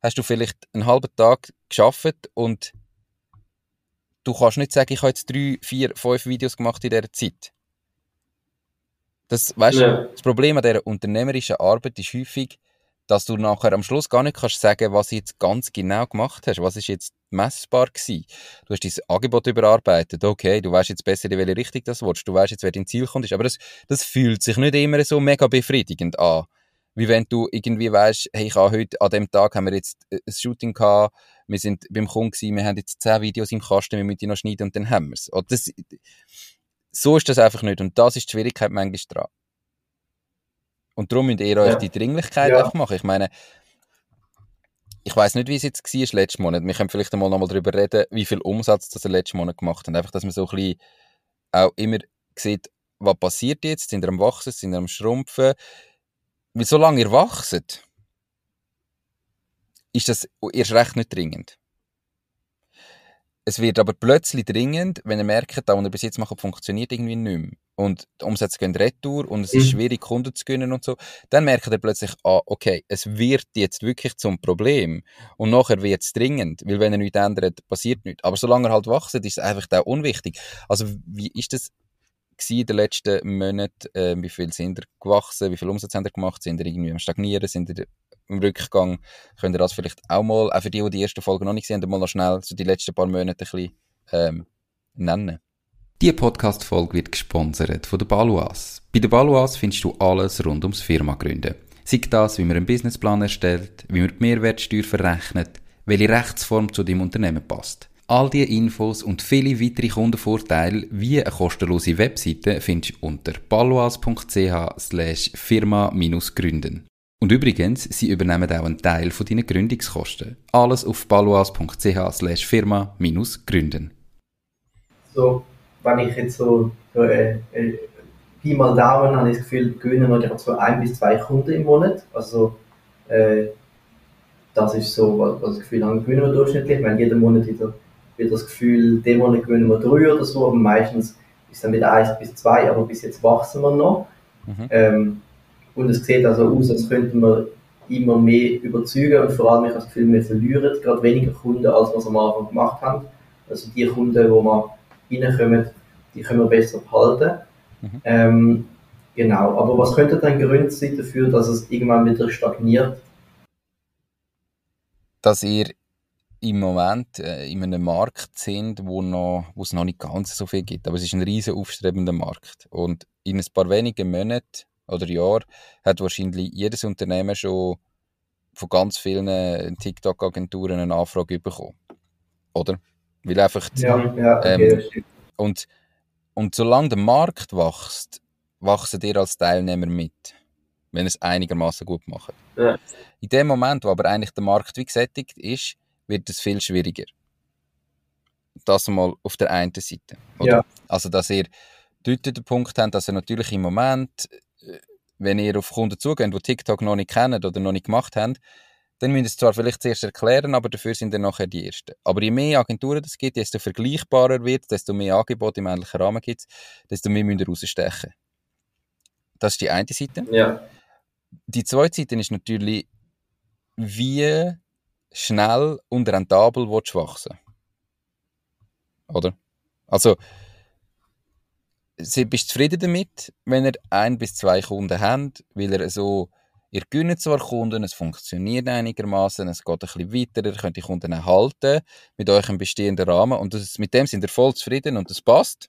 hast du vielleicht einen halben Tag geschafft und du kannst nicht sagen, ich habe jetzt drei, vier, fünf Videos gemacht in dieser Zeit. Das, weißt, ja. das Problem an dieser unternehmerischen Arbeit ist häufig, dass du nachher am Schluss gar nicht kannst sagen, was du jetzt ganz genau gemacht hast. Was ist jetzt messbar gewesen? Du hast dein Angebot überarbeitet. Okay, du weißt jetzt besser, in welche Richtung das willst. Du weißt jetzt, wer dein Ziel kommt. Aber das, das fühlt sich nicht immer so mega befriedigend an wie wenn du irgendwie weißt, hey, ich habe heute, an dem Tag haben wir jetzt äh, ein Shooting gehabt, wir sind beim Kunden gewesen, wir haben jetzt zehn Videos im Kasten, wir müssen die noch schneiden und dann haben wir es. Das, so ist das einfach nicht und das ist die Schwierigkeit manchmal dran. Und darum müsst ihr euch ja. die Dringlichkeit ja. einfach machen. Ich meine, ich weiß nicht, wie es jetzt war letzten Monat. Wir können vielleicht einmal nochmal darüber reden, wie viel Umsatz das er letzten Monat gemacht hat. Einfach, dass man so ein bisschen auch immer sieht, was passiert jetzt? Sind wir am Wachsen? Sind wir am Schrumpfen? Weil solange ihr wachset, ist das erst recht nicht dringend. Es wird aber plötzlich dringend, wenn ihr merkt, dass was ihr bis jetzt macht, funktioniert irgendwie nicht mehr. Und die Umsätze gehen retour und es ist mhm. schwierig, Kunden zu gewinnen und so. Dann merkt ihr plötzlich, ah, okay, es wird jetzt wirklich zum Problem. Und nachher wird es dringend. Weil wenn ihr nichts ändert, passiert nichts. Aber solange er halt wächst, ist es einfach auch unwichtig. Also, wie ist das in den letzten Monaten? Äh, wie viel sind ihr gewachsen? Wie viel Umsatz habt ihr gemacht? Sind ihr irgendwie am Stagnieren? Sind ihr im Rückgang. Könnt ihr das vielleicht auch mal, auch für die, die die erste Folge noch nicht gesehen haben, mal noch schnell so die letzten paar Monate ein bisschen ähm, nennen? Die Podcast-Folge wird gesponsert von der Baluas. Bei der Baluas findest du alles rund ums Firma gründen. Sei das, wie man einen Businessplan erstellt, wie man die Mehrwertsteuer verrechnet, welche Rechtsform zu deinem Unternehmen passt. All diese Infos und viele weitere Kundenvorteile wie eine kostenlose Webseite findest du unter slash firma-gründen. Und übrigens, sie übernehmen auch einen Teil von deinen Gründungskosten. Alles auf slash firma-gründen. So, wenn ich jetzt so äh, äh, Pi mal Daumen habe ich das Gefühl, gewinnen wir so ein bis zwei Kunden im Monat. Also äh, das ist so, was, was ich das Gefühl habe, gewinnen wir durchschnittlich. Ich meine, jeden Monat wieder, wieder das Gefühl, den Monat gewinnen wir drei oder so, aber meistens ist es dann wieder eins bis zwei, aber bis jetzt wachsen wir noch. Mhm. Ähm, und es sieht also aus, als könnten wir immer mehr überzeugen und vor allem, ich habe das Gefühl, wir verlieren gerade weniger Kunden, als wir es am Anfang gemacht haben. Also die Kunden, die wir reinkommen, die können wir besser behalten. Mhm. Ähm, genau, aber was könnte dann Gründe sein dafür, dass es irgendwann wieder stagniert? Dass ihr im Moment äh, in einem Markt sind, wo, noch, wo es noch nicht ganz so viel gibt. Aber es ist ein riesen aufstrebender Markt. Und in ein paar wenigen Monaten oder Jahr hat wahrscheinlich jedes Unternehmen schon von ganz vielen TikTok-Agenturen eine Anfrage bekommen. Oder? Weil einfach. Ja, ja, okay, ähm, und, und solange der Markt wächst, wachsen ihr als Teilnehmer mit. Wenn es einigermaßen gut macht. Ja. In dem Moment, wo aber eigentlich der Markt wie gesättigt ist, wird es viel schwieriger. Das mal auf der einen Seite. Ja. Also, dass ihr dort den Punkt habt, dass ihr natürlich im Moment wenn ihr auf Kunden zugeht, die TikTok noch nicht kennen oder noch nicht gemacht haben, dann müsst ihr es zwar vielleicht zuerst erklären, aber dafür sind dann nachher die Ersten. Aber je mehr Agenturen es gibt, desto vergleichbarer wird, desto mehr Angebote im ähnlichen Rahmen gibt es, desto mehr müsst ihr rausstechen. Das ist die eine Seite. Ja. Die zweite Seite ist natürlich, wie schnell und rentabel willst wachsen. Oder? Also, Sie bist zufrieden damit, wenn ihr ein bis zwei Kunden habt, weil ihr so, ihr gönnt zwar Kunden, es funktioniert einigermaßen, es geht ein bisschen weiter, ihr könnt die Kunden erhalten mit eurem bestehenden Rahmen und das, mit dem sind ihr voll zufrieden und das passt.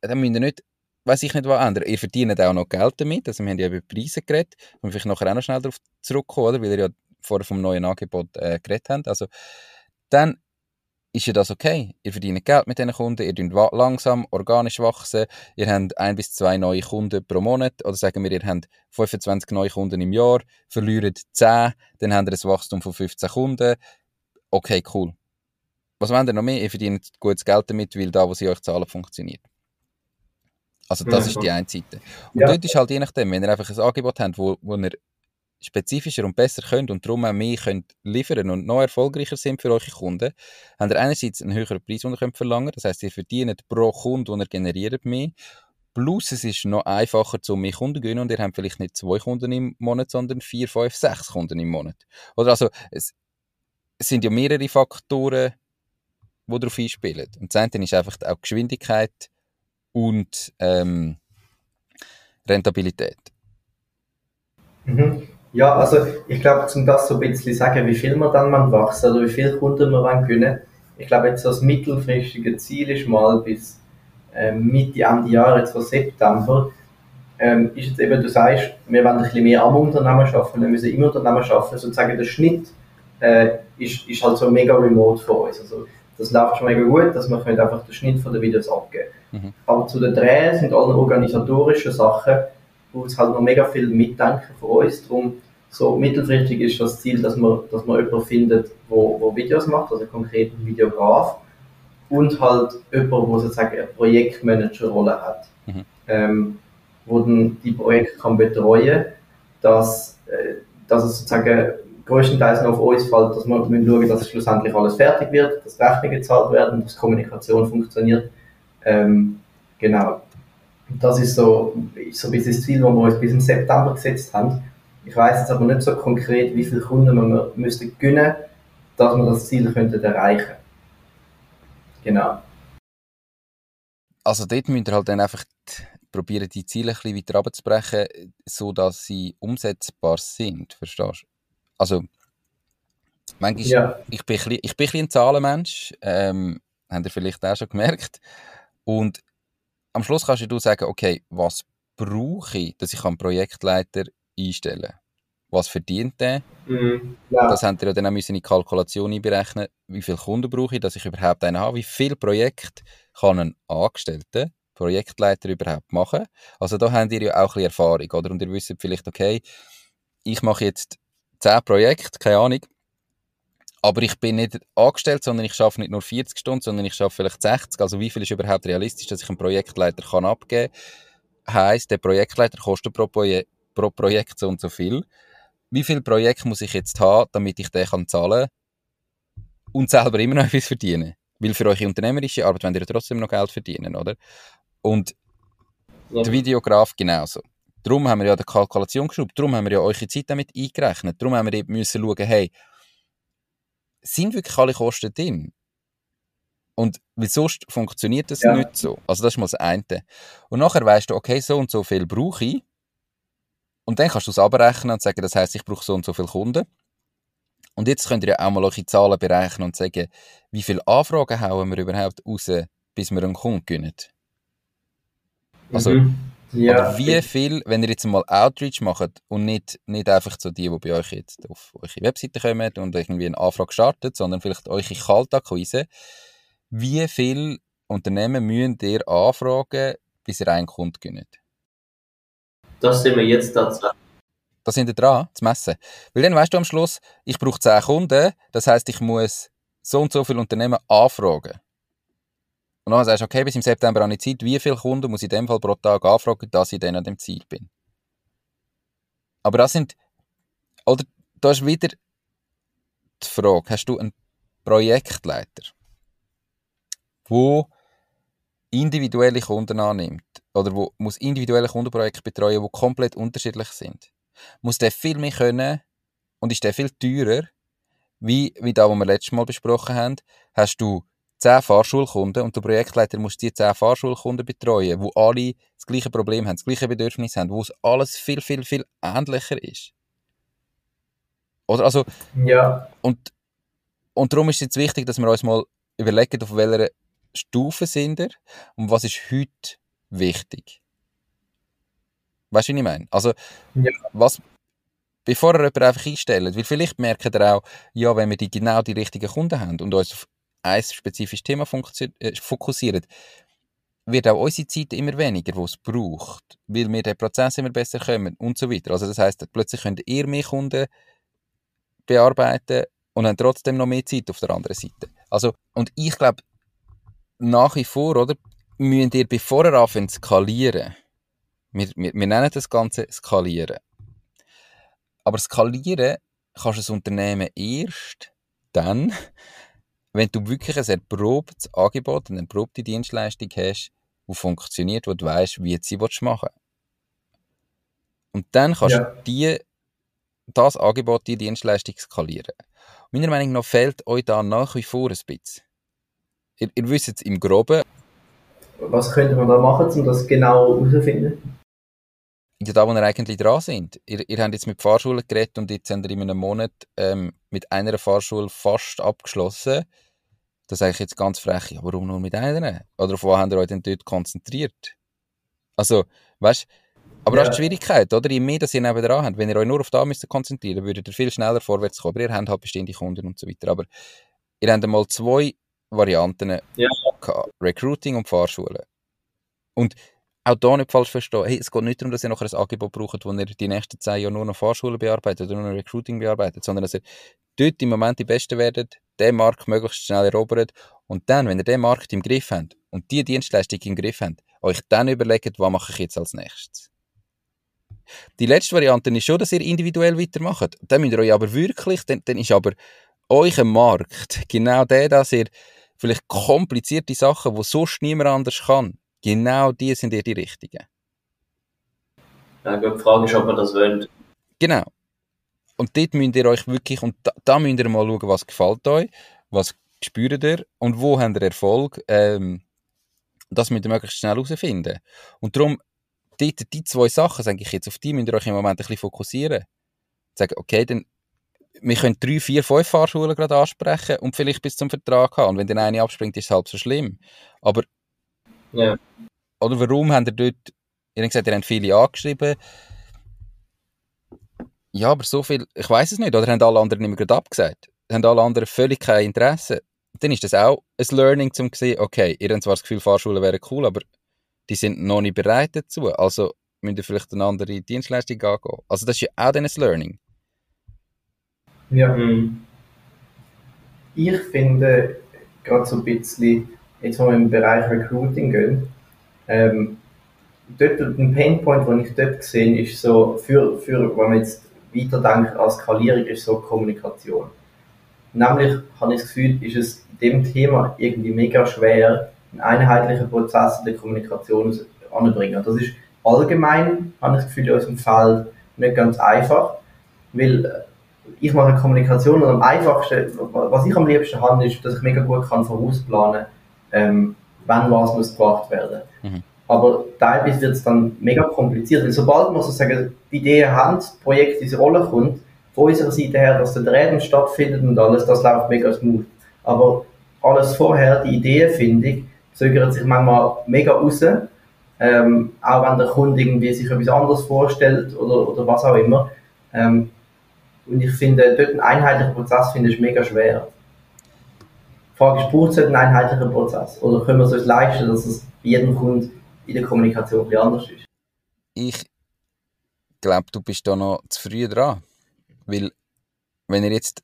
Dann müsst ihr nicht, weiß ich nicht, was ändern. Ihr verdient auch noch Geld damit, also wir haben ja über Preise geredet, und vielleicht nachher auch noch schnell darauf zurückkommen, oder? weil ihr ja vorher vom neuen Angebot äh, geredet habt. Also, dann ist ja das okay. Ihr verdient Geld mit diesen Kunden, ihr dünnt langsam, organisch wachsen, ihr habt ein bis zwei neue Kunden pro Monat, oder sagen wir, ihr habt 25 neue Kunden im Jahr, verliert 10, dann habt ihr ein Wachstum von 15 Kunden. Okay, cool. Was wollt ihr noch mehr? Ihr verdient gutes Geld damit, weil da, wo sie euch zahlen, funktioniert. Also das ist die eine Seite. Und ja. dort ist halt je nachdem, wenn ihr einfach ein Angebot habt, wo, wo ihr spezifischer und besser könnt und darum auch mehr könnt liefern und noch erfolgreicher sind für eure Kunden, habt ihr einerseits einen höheren Preis, den ihr könnt verlangen. Das heisst, ihr verdient pro Kunde, den ihr generiert, mehr. Plus, es ist noch einfacher, zu mehr Kunden zu gewinnen und ihr habt vielleicht nicht zwei Kunden im Monat, sondern vier, fünf, sechs Kunden im Monat. Oder also, es sind ja mehrere Faktoren, die darauf einspielen. Und das eine ist einfach auch Geschwindigkeit und ähm, Rentabilität. Mhm. Ja, also ich glaube, um das so ein bisschen zu sagen, wie viel man dann man wachsen oder wie viele Kunden man wollen können, ich glaube jetzt das mittelfristige Ziel ist mal bis äh, Mitte, Ende Jahr, jetzt vor September, ähm, ist jetzt eben, du sagst, wir wollen ein bisschen mehr am Unternehmen arbeiten, wir müssen im Unternehmen arbeiten, sozusagen der Schnitt äh, ist, ist halt so mega remote für uns. Also das läuft schon mega gut, dass wir einfach den Schnitt von den Videos abgeben. Mhm. Aber zu den Drehen sind alle organisatorischen Sachen, wo es halt noch mega viel mitdenken von uns. Darum so mittelfristig ist das Ziel, dass man, dass man jemanden findet, wo, wo Videos macht, also konkret ein Videograf und halt jemand, der sozusagen eine Projektmanager-Rolle hat, mhm. ähm, wo dann die Projekte kann betreuen, dass, äh, dass es sozusagen größtenteils noch auf uns fällt, dass wir müssen schauen, dass schlussendlich alles fertig wird, dass Rechnungen gezahlt werden, dass Kommunikation funktioniert. Ähm, genau. Das ist so, so ein bisschen das Ziel, das wir uns bis im September gesetzt haben. Ich weiß jetzt aber nicht so konkret, wie viele Kunden wir müssten gewinnen, dass wir das Ziel könnten erreichen. Genau. Also dort müsst ihr halt dann einfach probieren, die Ziele ein bisschen weiter abzubrechen, sodass sie umsetzbar sind. Verstehst du? Also, manchmal, ja. ich, bin ein bisschen, ich bin ein, ein Zahlenmensch, ähm, habt ihr vielleicht auch schon gemerkt. Und am Schluss kannst du sagen, okay, was brauche ich, dass ich einen Projektleiter einstellen kann? Was verdient der? Mhm. Ja. Das habt ihr ja dann auch in die Kalkulation einberechnen, wie viele Kunden brauche ich, dass ich überhaupt einen habe, wie viel Projekt kann ein Angestellter Projektleiter überhaupt machen. Also da habt ihr ja auch ein bisschen Erfahrung, oder? Und ihr wisst vielleicht, okay, ich mache jetzt 10 Projekte, keine Ahnung, aber ich bin nicht angestellt, sondern ich schaffe nicht nur 40 Stunden, sondern ich schaffe vielleicht 60. Also wie viel ist überhaupt realistisch, dass ich einen Projektleiter kann abgeben kann? Heißt, der Projektleiter kostet pro, Proje pro Projekt so und so viel. Wie viel Projekt muss ich jetzt haben, damit ich den kann zahlen und selber immer noch etwas verdienen? Weil für eure unternehmerische Arbeit wollt ihr trotzdem noch Geld verdienen, oder? Und ja. der Videograf genauso. Darum haben wir ja die Kalkulation geschraubt, darum haben wir ja eure Zeit damit eingerechnet, darum haben wir eben müssen schauen, hey, sind wirklich alle Kosten drin? Und weil sonst funktioniert das ja. nicht so. Also das ist mal das eine. Und nachher weißt du, okay, so und so viel brauche ich. Und dann kannst du es abrechnen und sagen, das heißt, ich brauche so und so viele Kunden. Und jetzt könnt ihr ja auch mal eure Zahlen berechnen und sagen, wie viele Anfragen hauen wir überhaupt raus, bis wir einen Kunden gewinnen. Also, mhm. Ja. oder wie viel, wenn ihr jetzt mal Outreach macht und nicht, nicht einfach so die, die bei euch jetzt auf eure Webseite kommen und irgendwie eine Anfrage startet, sondern vielleicht eure Kaltakquise, wie viele Unternehmen müsst ihr anfragen, bis ihr einen Kunden gewinnt? Das sind wir jetzt tatsächlich. Da sind wir dran, zu messen. Weil dann weißt du am Schluss, ich brauche 10 Kunden, das heißt, ich muss so und so viele Unternehmen anfragen. Und dann sagst du, okay, bis im September habe ich Zeit, wie viele Kunden muss ich in dem Fall pro Tag anfragen, dass ich dann an dem Ziel bin. Aber das sind, oder da ist wieder die Frage, hast du einen Projektleiter, wo individuelle Kunden annimmt oder wo muss individuelle Kundenprojekte betreuen, die komplett unterschiedlich sind, muss der viel mehr können und ist der viel teurer, wie, wie da, was wir letztes Mal besprochen haben, hast du zehn Fahrschulkunden und der Projektleiter muss die zehn Fahrschulkunden betreuen, wo alle das gleiche Problem haben, das gleiche Bedürfnis haben, wo es alles viel, viel, viel ähnlicher ist. Oder also, ja. und, und darum ist es jetzt wichtig, dass wir uns mal überlegen, auf welcher Stufe sind wir und was ist heute wichtig. Weißt du, was ich meine? Also, ja. was, bevor ihr jemanden einfach einstellt, weil vielleicht merkt ihr auch, ja, wenn wir die, genau die richtigen Kunden haben und uns auf ein spezifisches Thema äh, fokussieren, wird auch unsere Zeit immer weniger, die es braucht, weil wir den Prozess immer besser kommen und so weiter. Also das heißt, plötzlich könnt ihr mehr Kunden bearbeiten und haben trotzdem noch mehr Zeit auf der anderen Seite. Also, und ich glaube, nach wie vor, oder, müsst ihr, bevor ihr anfängt skalieren, wir, wir, wir nennen das Ganze skalieren. Aber skalieren kannst du ein Unternehmen erst dann, wenn du wirklich ein erprobtes Angebot, eine erprobte Dienstleistung hast, die funktioniert, wo du weißt, wie du sie machen willst. Und dann kannst ja. du die, das Angebot, die Dienstleistung skalieren. Meiner Meinung nach fehlt euch da nach wie vor ein bisschen. Ihr, ihr wisst jetzt im Groben. Was könnte man da machen, um das genau herauszufinden? ja, da, wo wir eigentlich dran sind. Ihr, ihr habt jetzt mit Fahrschulen geredet und jetzt habt ihr in einem Monat ähm, mit einer Fahrschule fast abgeschlossen. Das sage ich jetzt ganz frech, ja, warum nur mit einer? Oder auf was habt ihr euch denn dort konzentriert? Also, weißt aber ja. das ist die Schwierigkeit, oder? Je mehr, dass ihr nebenan habt, wenn ihr euch nur auf das müsst konzentrieren würdet ihr viel schneller vorwärts kommen. Aber ihr habt halt bestehende Kunden und so weiter. Aber ihr habt einmal zwei Varianten ja. gehabt. Recruiting und Fahrschule. Und auch da nicht falsch verstehen. Hey, es geht nicht darum, dass ihr nachher ein Angebot braucht, wo ihr die nächsten zehn Jahre nur noch Fahrschulen bearbeitet oder nur noch Recruiting bearbeitet, sondern dass ihr dort im Moment die Besten werdet, den Markt möglichst schnell erobert und dann, wenn ihr den Markt im Griff habt und die Dienstleistung im Griff habt, euch dann überlegt, was mache ich jetzt als nächstes. Die letzte Variante ist schon, dass ihr individuell weitermacht. Dann müsst ihr euch aber wirklich, dann, dann ist aber euer Markt genau der, dass ihr vielleicht komplizierte Sachen, die sonst niemand anders kann, genau die sind ihr die richtigen. Ja, die Frage ist, ob man das wollt. Genau. Und dort müsst ihr euch wirklich, und da, da müsst ihr mal schauen, was gefällt euch, was spürt ihr und wo habt ihr Erfolg. Ähm, das müsst ihr möglichst schnell herausfinden. Und darum, dort, die zwei Sachen, sage ich jetzt, auf die müsst ihr euch im Moment ein bisschen fokussieren. Sagen, okay, dann, wir können drei, vier, fünf Fahrschulen gerade ansprechen und vielleicht bis zum Vertrag haben. Und wenn dann eine abspringt, ist es halb so schlimm. Aber, Ja. oder warum habt ihr dort, ihr habt gesagt, ihr habt viele angeschrieben. Ja, aber so viel, ich weiß es nicht. Oder haben alle anderen immer gerade abgesagt? Haben alle anderen völlig kein Interesse? Dann ist das auch ein Learning, um zu sehen, okay, ihr habt zwar das Gefühl, Fahrschulen wären cool, aber die sind noch nicht bereit dazu. Also müsst ihr vielleicht eine andere Dienstleistung angehen. Also das ist ja auch dann ein Learning. Ja. Ich finde, gerade so ein bisschen, jetzt wo wir im Bereich Recruiting gehen, ähm, dort ein Painpoint, den ich dort sehe, ist so, für, für, wenn man jetzt weiterdenkt an Skalierung, ist so Kommunikation. Nämlich habe ich das Gefühl, ist es dem Thema irgendwie mega schwer, einen einheitlichen Prozess in der Kommunikation anzubringen. Das ist allgemein, habe ich das Gefühl, in unserem Feld nicht ganz einfach, weil äh, ich mache Kommunikation und am einfachsten, was ich am liebsten habe, ist, dass ich mega gut kann vorausplanen ähm, wann was muss gemacht werden. Mhm. Aber teilweise wird es dann mega kompliziert, weil sobald wir sozusagen die Idee das Projekt diese Rolle kommt, von unserer Seite her, dass dann Reden stattfindet und alles, das läuft mega smooth. Aber alles vorher, die Ideenfindung, zögert sich manchmal mega raus, ähm, auch wenn der Kunde irgendwie sich etwas anderes vorstellt oder, oder was auch immer. Ähm, und ich finde, dort einen einheitlichen Prozess finde ich mega schwer. Die Frage ist, braucht es einen einheitlichen Prozess? Oder können wir es uns leisten, dass es jedem Kunden in der Kommunikation ein bisschen anders ist? Ich glaube, du bist da noch zu früh dran. Weil, wenn ihr jetzt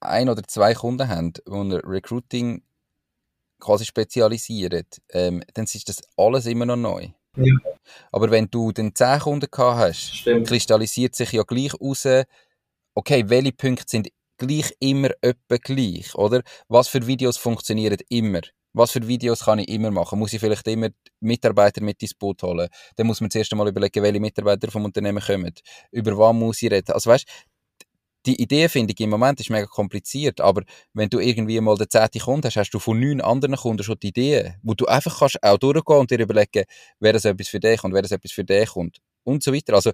ein, oder zwei Kunden habt, die ihr Recruiting quasi spezialisiert, ähm, dann ist das alles immer noch neu. Ja. Aber wenn du dann zehn Kunden gehabt hast, Stimmt. kristallisiert sich ja gleich raus, okay, welche Punkte sind gleich immer etwa gleich, oder? Was für Videos funktionieren immer? Was für Videos kann ich immer machen? Muss ich vielleicht immer Mitarbeiter mit ins Boot holen? Dann muss man zuerst einmal überlegen, welche Mitarbeiter vom Unternehmen kommen. Über was muss ich reden? Also weißt, die Idee finde ich im Moment ist mega kompliziert, aber wenn du irgendwie mal den zehnten Kunden hast, hast du von neun anderen Kunden schon die Ideen, wo du einfach kannst auch durchgehen und dir überlegen, wäre das etwas für dich und wäre das etwas für dich und, und so weiter. Also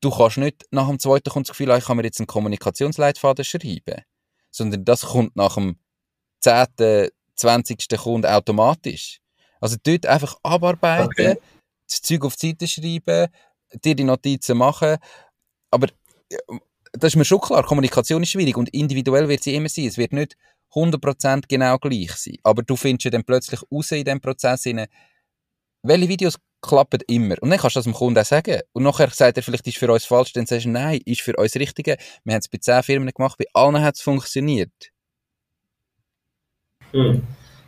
du kannst nicht nach dem zweiten Kunden das Gefühl ich kann mir jetzt einen Kommunikationsleitfaden schreiben, sondern das kommt nach dem zehnten, zwanzigsten Kunden automatisch. Also dort einfach abarbeiten, Okay. das Zeug auf die Seite schreiben, dir die Notizen machen, aber das ist mir schon klar, Kommunikation ist schwierig und individuell wird sie immer sein. Es wird nicht 100% genau gleich sein. Aber du findest ja dann plötzlich raus in diesem Prozess, rein, welche Videos klappen immer. Und dann kannst du das dem Kunden auch sagen. Und nachher sagt er, vielleicht ist für uns falsch, dann sagst du, nein, ist für uns richtig. Wir haben es bei 10 Firmen gemacht, bei allen hat es funktioniert. Hm.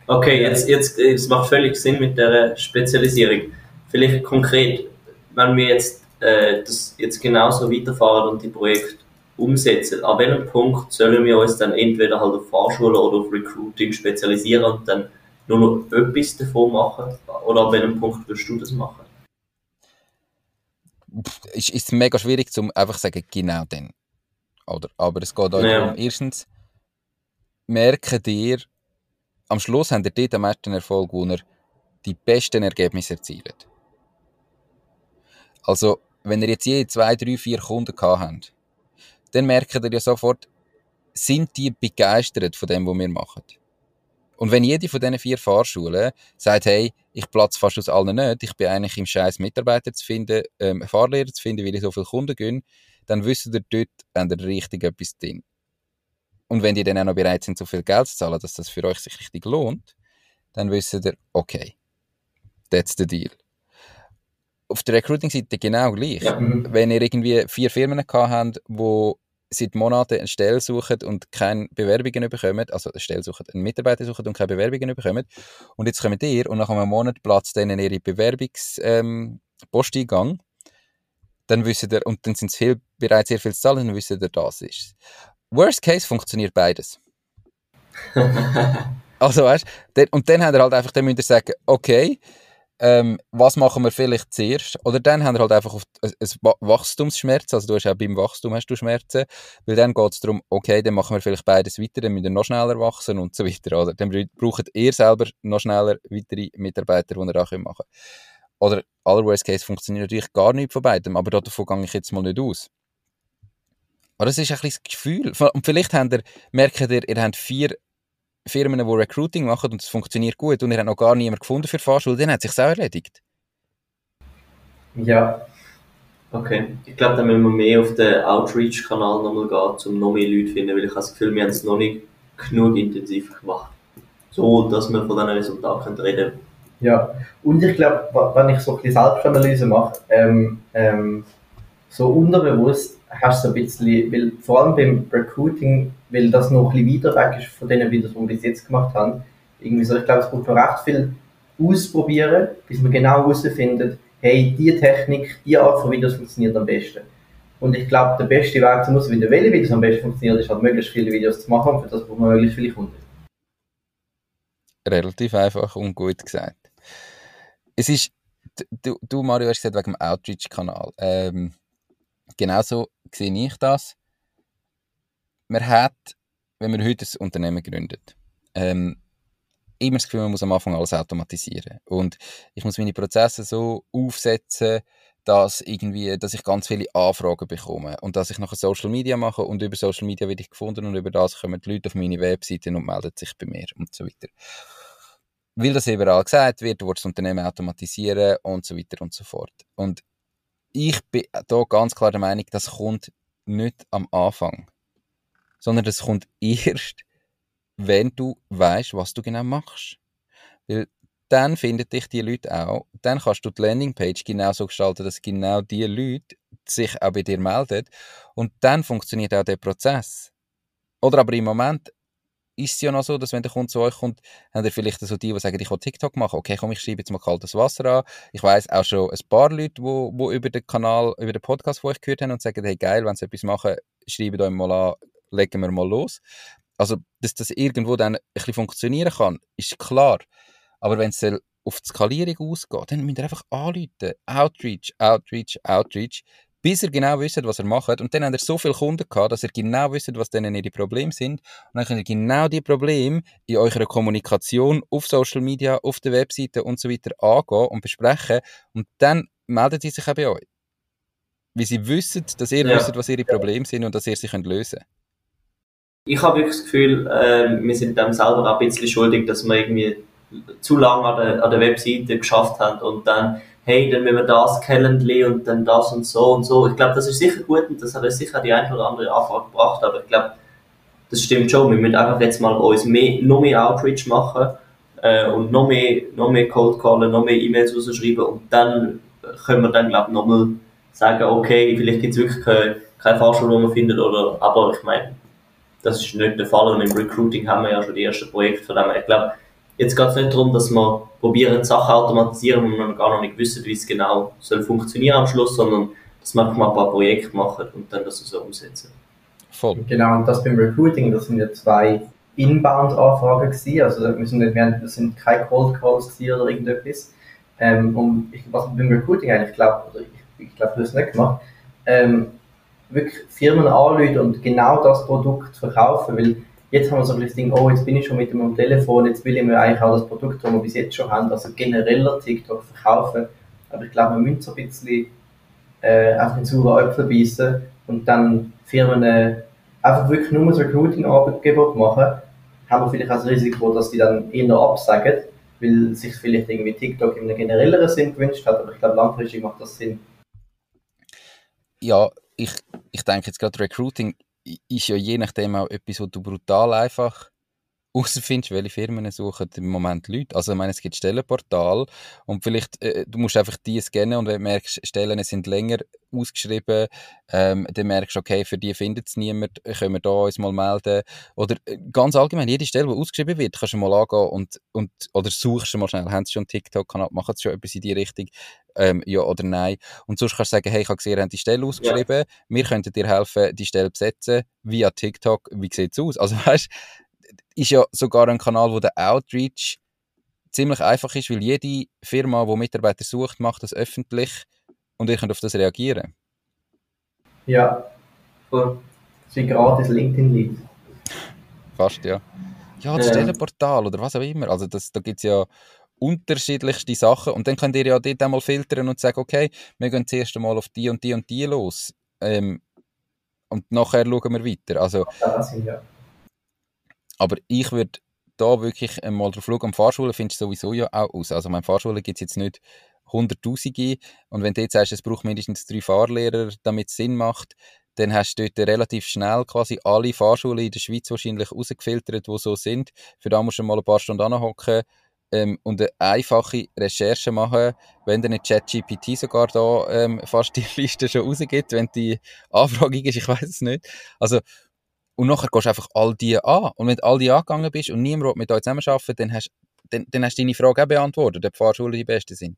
Okay, jetzt, jetzt, es macht völlig Sinn mit der Spezialisierung. Vielleicht konkret, wenn wir jetzt äh, das jetzt genauso weiterfahren und die Projekte umsetzen, an welchem Punkt sollen wir uns dann entweder halt auf Fahrschule oder auf Recruiting spezialisieren und dann nur noch etwas davon machen? Oder an welchem Punkt willst du das machen? Ist, ist mega schwierig, zum einfach zu sagen, genau dann. Oder? Aber es geht auch Ja. darum, erstens, merken dir, am Schluss habt ihr dort am meisten Erfolg, wo ihr die besten Ergebnisse erzielt. Also, wenn ihr jetzt je zwei, drei, vier Kunden gehabt habt, dann merkt ihr ja sofort, sind die begeistert von dem, was wir machen. Und wenn jede von diesen vier Fahrschulen sagt, hey, ich platze fast aus allen nicht, ich bin eigentlich im Scheiß Mitarbeiter zu finden, ähm, Fahrlehrer zu finden, weil ich so viele Kunden gehen, dann wisst ihr dort, wenn ihr richtig etwas drin. Und wenn die dann auch noch bereit sind, so viel Geld zu zahlen, dass das für euch sich richtig lohnt, dann wisst ihr, okay, that's the deal. Auf der Recruiting-Seite genau gleich. Ja. Mhm. Wenn ihr irgendwie vier Firmen gehabt habt, die seit Monaten eine Stelle suchen und keine Bewerbungen bekommen, also eine Stelle suchen, einen Mitarbeiter suchen und keine Bewerbungen bekommen, und jetzt kommt ihr und nach einem Monat platzt denen ihre Bewerbungs-Posteingang, ähm, dann wissen ihr, und dann sind es viel, bereits sehr viel zu zahlen, dann wissen ihr, das ist Worst Case funktioniert beides. also weißt du, und dann haben wir halt einfach, dann müsst ihr sagen, okay, ähm, was machen wir vielleicht zuerst? Oder dann haben wir halt einfach auf ein Wachstumsschmerz, also du hast auch beim Wachstum hast du Schmerzen, weil dann geht es darum, okay, dann machen wir vielleicht beides weiter, dann müssen wir noch schneller wachsen und so weiter. Oder dann braucht ihr selber noch schneller weitere Mitarbeiter, die ihr da machen könnt. Oder aller Worst Case funktioniert natürlich gar nichts von beidem, aber davon gehe ich jetzt mal nicht aus. Aber das ist ein bisschen das Gefühl. Und vielleicht habt ihr, merkt ihr, ihr habt vier Firmen, die Recruiting machen und es funktioniert gut und ihr habt noch gar niemanden gefunden für die Fahrschule, dann hat es sich auch erledigt. Ja. Okay. Ich glaube, dann müssen wir mehr auf den Outreach-Kanal nochmal gehen, um noch mehr Leute zu finden, weil ich habe das Gefühl, wir haben es noch nicht genug intensiv gemacht. So, dass wir von diesen Resultaten reden können. Ja, und ich glaube, wenn ich so ein bisschen Selbstanalyse mache, ähm, ähm, so unterbewusst hast du ein bisschen, weil vor allem beim Recruiting, weil das noch ein bisschen weiter weg ist von den Videos, die wir bis jetzt gemacht haben, irgendwie so, ich glaube, es braucht noch recht viel ausprobieren, bis man genau herausfindet, hey, die Technik, die Art von Videos funktioniert am besten. Und ich glaube, der beste Weg zu herausfinden, welche Videos am besten funktionieren, ist halt möglichst viele Videos zu machen, für das braucht man möglichst viele Kunden. Relativ einfach und gut gesagt. Es ist, du, du Mario hast gesagt, wegen dem Outreach-Kanal. Ähm, genauso sehe ich das. Man hat, wenn man heute ein Unternehmen gründet, ähm, immer das Gefühl, man muss am Anfang alles automatisieren. Und ich muss meine Prozesse so aufsetzen, dass, irgendwie, dass ich ganz viele Anfragen bekomme und dass ich nachher Social Media mache und über Social Media werde ich gefunden und über das kommen die Leute auf meine Webseite und melden sich bei mir und so weiter. Weil das überall gesagt wird, du willst das Unternehmen automatisieren und so weiter und so fort. Und ich bin da ganz klar der Meinung, das kommt nicht am Anfang, sondern das kommt erst, wenn du weißt, was du genau machst. Weil dann finden dich die Leute auch, dann kannst du die Landingpage genau so gestalten, dass genau die Leute sich auch bei dir melden und dann funktioniert auch der Prozess. Oder aber im Moment ist es ja noch so, dass wenn der Kunde zu euch kommt, habt ihr vielleicht so die, die sagen, ich will TikTok machen. Okay, komm, ich schreibe jetzt mal kaltes Wasser an. Ich weiß auch schon ein paar Leute, wo, wo über den Kanal, über den Podcast, wo ich gehört habe und sagen, hey geil, wenn sie etwas machen, schreibt euch mal an, legen wir mal los. Also, dass das irgendwo dann ein bisschen funktionieren kann, ist klar. Aber wenn es auf die Skalierung ausgeht, dann müsst ihr einfach anrufen. Outreach, Outreach, Outreach bis ihr genau wisst, was er macht. Und dann habt ihr so viele Kunden gehabt, dass ihr genau wisst, was denen ihre Probleme sind. Und dann könnt ihr genau die Probleme in eurer Kommunikation auf Social Media, auf der Webseite und so weiter angehen und besprechen. Und dann melden sie sich auch bei euch. Weil sie wissen, dass ihr ja. wisst, was ihre Probleme sind und dass ihr sie könnt lösen könnt. Ich habe wirklich das Gefühl, äh, wir sind dem selber auch ein bisschen schuldig, dass wir irgendwie zu lange an der, an der Webseite geschafft haben und dann hey, dann müssen wir das Calendly und dann das und so und so. Ich glaube, das ist sicher gut und das hat uns sicher die eine oder andere Anfrage gebracht, aber ich glaube, das stimmt schon. Wir müssen einfach jetzt mal uns mehr, noch mehr Outreach machen äh, und noch mehr, noch mehr Cold Callen, noch mehr E-Mails rausschreiben und dann können wir dann, glaube ich, nochmal sagen, okay, vielleicht gibt es wirklich keine, keine Fahrschule, die man findet, oder, aber ich meine, das ist nicht der Fall und im Recruiting haben wir ja schon die ersten Projekte von dem. Ich glaube, Jetzt geht es nicht darum, dass wir probieren, Sachen automatisieren, wo wir gar noch nicht wissen, wie es genau soll funktionieren am Schluss, sondern dass wir einfach mal ein paar Projekte machen und dann das so umsetzen. Voll. Genau, und das beim Recruiting, das sind ja zwei Inbound-Anfragen gewesen, also wir sind, nicht, das sind keine Cold Calls oder irgendetwas. Ähm, und ich, was beim Recruiting eigentlich glaube, oder ich, ich glaube, du hast es nicht gemacht, ähm, wirklich Firmen anrufen und genau das Produkt verkaufen, weil Jetzt haben wir so ein bisschen das Ding, oh, jetzt bin ich schon mit dem Telefon, jetzt will ich mir eigentlich auch das Produkt, das wir bis jetzt schon haben, also genereller TikTok verkaufen. Aber ich glaube, wir müssen so ein bisschen äh, einfach in saure Äpfel beißen und dann Firmen äh, einfach wirklich nur das Recruiting-Arbeitgeber machen, haben wir vielleicht auch das Risiko, dass die dann eher absagen, weil sich vielleicht irgendwie TikTok in einem generelleren Sinn gewünscht hat, aber ich glaube, langfristig macht das Sinn. Ja, ich, ich denke jetzt gerade Recruiting ist ja je nachdem auch etwas, wo du brutal einfach herausfindest, welche Firmen suchen im Moment Leute. Also ich meine, es gibt Stellenportal und vielleicht, äh, du musst einfach die scannen und wenn du merkst, Stellen sind länger ausgeschrieben, ähm, dann merkst du, okay, für die findet es niemand, können wir da uns mal melden. Oder äh, ganz allgemein, jede Stelle, die ausgeschrieben wird, kannst du mal angehen und, und oder suchst du mal schnell, haben sie schon TikTok-Kanal, machen sie schon etwas in die Richtung, ähm, ja oder nein. Und sonst kannst du sagen, hey, ich habe gesehen, habt die Stelle ausgeschrieben, ja. wir könnten dir helfen, die Stelle besetzen, via TikTok, wie sieht es aus? Also weißt ist ja sogar ein Kanal, wo der Outreach ziemlich einfach ist, weil jede Firma, die Mitarbeiter sucht, macht das öffentlich und ihr könnt auf das reagieren. Ja, voll. Das ist gratis LinkedIn-Lead. Fast, ja. Ja, das ja. Stellenportal oder was auch immer. Also das, da gibt es ja unterschiedlichste Sachen und dann könnt ihr ja dort einmal filtern und sagen, okay, wir gehen zuerst einmal auf die und die und die los. Ähm, und nachher schauen wir weiter. Also, ja. Aber ich würde da wirklich mal drauf schauen. Am Fahrschulen findest du sowieso ja auch aus. Also meine Fahrschulen gibt es jetzt nicht Hunderttausende. Und wenn du jetzt sagst, es braucht mindestens drei Fahrlehrer, damit es Sinn macht, dann hast du dort relativ schnell quasi alle Fahrschulen in der Schweiz wahrscheinlich rausgefiltert, die so sind. Für da musst du mal ein paar Stunden anhocken ähm, und eine einfache Recherche machen, wenn dann ChatGPT sogar da ähm, fast die Liste schon rausgibt, wenn die Anfrage ist, ich weiß es nicht. Also und nachher gehst du einfach all die an. Und wenn du all die angegangen bist und niemand mit euch zusammenarbeiten dann hast, dann, dann hast du deine Frage auch beantwortet, ob Fahrschulen die besten sind.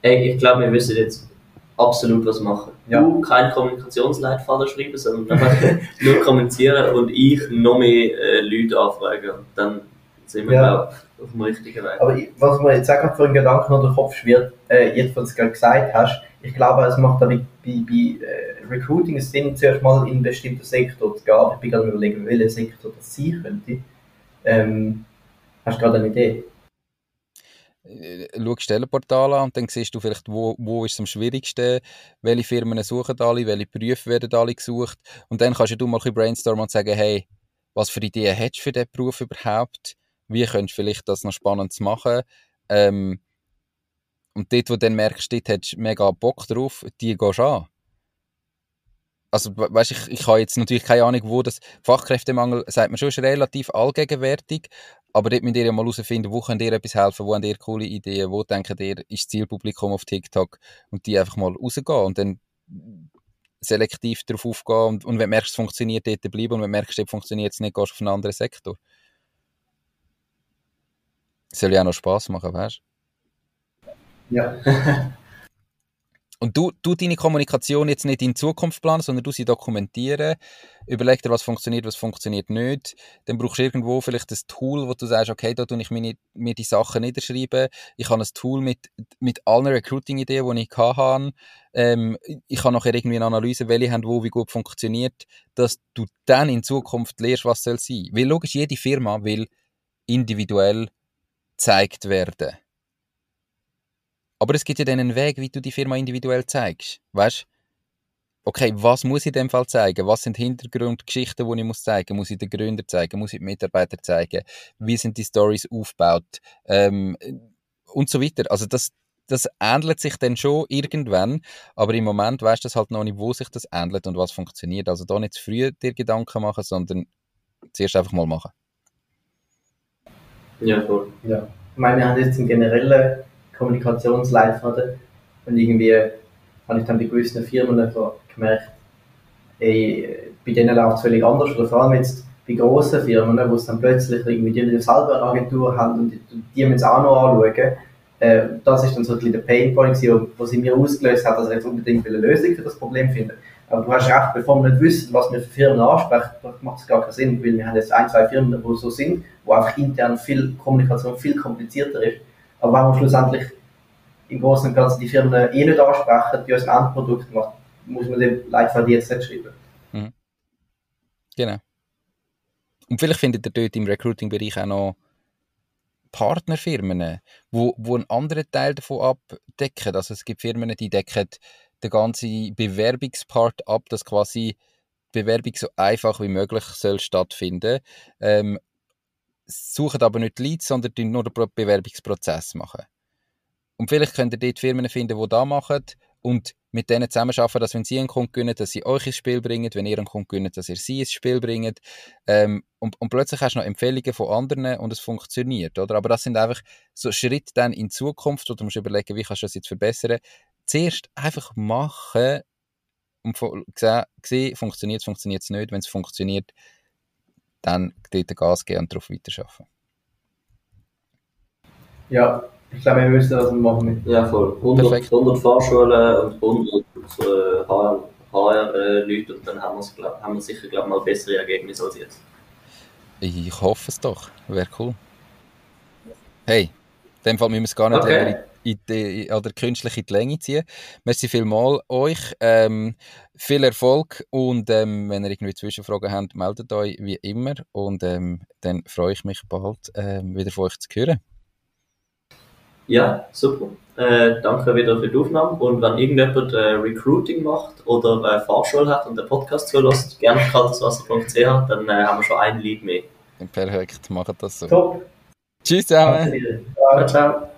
Hey, ich glaube, wir wissen jetzt absolut was machen. Ja. Du keinen Kommunikationsleitfaden schreiben, sondern einfach nur kommunizieren und ich noch mehr äh, Leute anfragen. Und dann sind wir, ja. glaube auf dem richtigen Weg. Aber ich, was mir jetzt auch für einen Gedanken durch den Kopf schwirrt, äh, jetzt, was du gerade gesagt hast, ich glaube, es macht bei, bei, bei äh, Recruiting Sinn, zuerst mal in einen bestimmten Sektor zu gehen. Ich bin gerade überlegen, welcher Sektor das sein könnte. Ähm, hast du gerade eine Idee? Äh, schau Stellenportal an und dann siehst du vielleicht, wo, wo ist es am schwierigsten, welche Firmen suchen alle, welche Berufe werden alle gesucht und dann kannst du mal ein brainstormen und sagen, hey, was für Ideen hättest du für diesen Beruf überhaupt? Wie könntest du vielleicht das noch spannend machen? Ähm, und dort, wo du dann merkst, dort hättest du mega Bock drauf, die gehst du an. Also, weißt ich, ich habe jetzt natürlich keine Ahnung, wo das Fachkräftemangel, sagt man schon, ist relativ allgegenwärtig. Aber dort müsst ihr ja mal herausfinden, wo könnt ihr etwas helfen, wo habt ihr coole Ideen, wo denkt ihr, ist das Zielpublikum auf TikTok und die einfach mal rausgehen und dann selektiv darauf aufgehen und, und wenn du merkst, es funktioniert, dort bleiben und wenn du merkst, es funktioniert nicht, gehst du auf einen anderen Sektor. Das soll ja auch noch Spass machen, weißt du? Ja. Und du, du deine Kommunikation jetzt nicht in Zukunft planen, sondern du sie dokumentieren, überleg dir, was funktioniert, was funktioniert nicht. Dann brauchst du irgendwo vielleicht ein Tool, wo du sagst, okay, da tue ich meine, mir die Sachen niederschreiben. Ich habe ein Tool mit, mit allen Recruiting-Ideen, die ich hatte. Ähm, ich habe nachher irgendwie eine Analyse, welche haben wo wie gut funktioniert, dass du dann in Zukunft lernst, was soll sein. Weil logisch, jede Firma will individuell gezeigt werden. Aber es gibt ja dann einen Weg, wie du die Firma individuell zeigst. Weißt Okay, was muss ich in dem Fall zeigen? Was sind Hintergrundgeschichten, die ich muss zeigen? Muss ich den Gründer zeigen? Muss ich die Mitarbeiter zeigen? Wie sind die Stories aufgebaut? Ähm, und so weiter. Also das, das ändert sich dann schon irgendwann, aber im Moment weißt du halt noch nicht, wo sich das ändert und was funktioniert. Also da nicht zu früh dir Gedanken machen, sondern zuerst einfach mal machen. Ja, voll. Ja. Ich meine, haben jetzt im Generellen Kommunikationsleitfaden. Und irgendwie habe ich dann bei gewissen Firmen einfach gemerkt, ey, bei denen läuft es völlig anders. Oder vor allem jetzt bei grossen Firmen, wo es dann plötzlich irgendwie die selber eine Agentur haben und die, die müssen es auch noch anschauen. Äh, das ist dann so ein bisschen der Painpoint, wo sie mir ausgelöst hat, dass ich jetzt unbedingt eine Lösung für das Problem finde. Aber du hast recht, bevor wir nicht wissen, was wir für Firmen ansprechen, macht es gar keinen Sinn, weil wir haben jetzt ein, zwei Firmen, die so sind, wo einfach intern viel Kommunikation viel komplizierter ist aber wenn wir schlussendlich im Großen und Ganzen die Firmen eh nicht ansprechen, die uns ein Endprodukt macht, muss man den Leitfaden jetzt nicht schreiben. Mhm. Genau. Und vielleicht findet ihr dort im Recruiting-Bereich auch noch Partnerfirmen, wo, wo einen anderen Teil davon abdecken. Also es gibt Firmen, die decken den ganzen Bewerbungspart ab, dass quasi die Bewerbung so einfach wie möglich soll stattfinden. Ähm, suchen aber nicht Leads, sondern nur den Bewerbungsprozess machen. Und vielleicht könnt ihr dort Firmen finden, die das machen und mit denen zusammenarbeiten, dass wenn sie einen Kunden gewinnen, dass sie euch ins Spiel bringen, wenn ihr einen Kunden gewinnt, dass ihr sie ins Spiel bringt. Ähm, und, und plötzlich hast du noch Empfehlungen von anderen und es funktioniert, oder? Aber das sind einfach so Schritte dann in Zukunft, wo du musst überlegen, wie kannst du das jetzt verbessern. Zuerst einfach machen und sehen, funktioniert es, funktioniert es nicht. Wenn es funktioniert, dann dort Gas geben und darauf weiterarbeiten. Ja, ich glaube, wir wissen, was wir machen. Ja, voll. 100, 100 Fahrschulen und 100 äh, HR-Leute und dann haben, glaub, haben wir sicher glaub, mal bessere Ergebnisse als jetzt. Ich hoffe es doch. Wäre cool. Hey, in dem Fall müssen wir es gar nicht okay. In die, oder künstlich in die Länge ziehen. Merci vielmals euch. Ähm, viel Erfolg und ähm, wenn ihr irgendwie Zwischenfragen habt, meldet euch wie immer und ähm, dann freue ich mich bald ähm, wieder von euch zu hören. Ja, super. Äh, danke wieder für die Aufnahme. Und wenn irgendjemand äh, Recruiting macht oder äh, Fahrschule hat und den Podcast zulässt, gerne kalteswasser.ch, dann äh, haben wir schon ein Lied mehr. Perfekt, machen das so. Top. Tschüss zusammen. Ciao, ciao.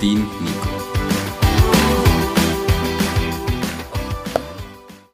dein Nico.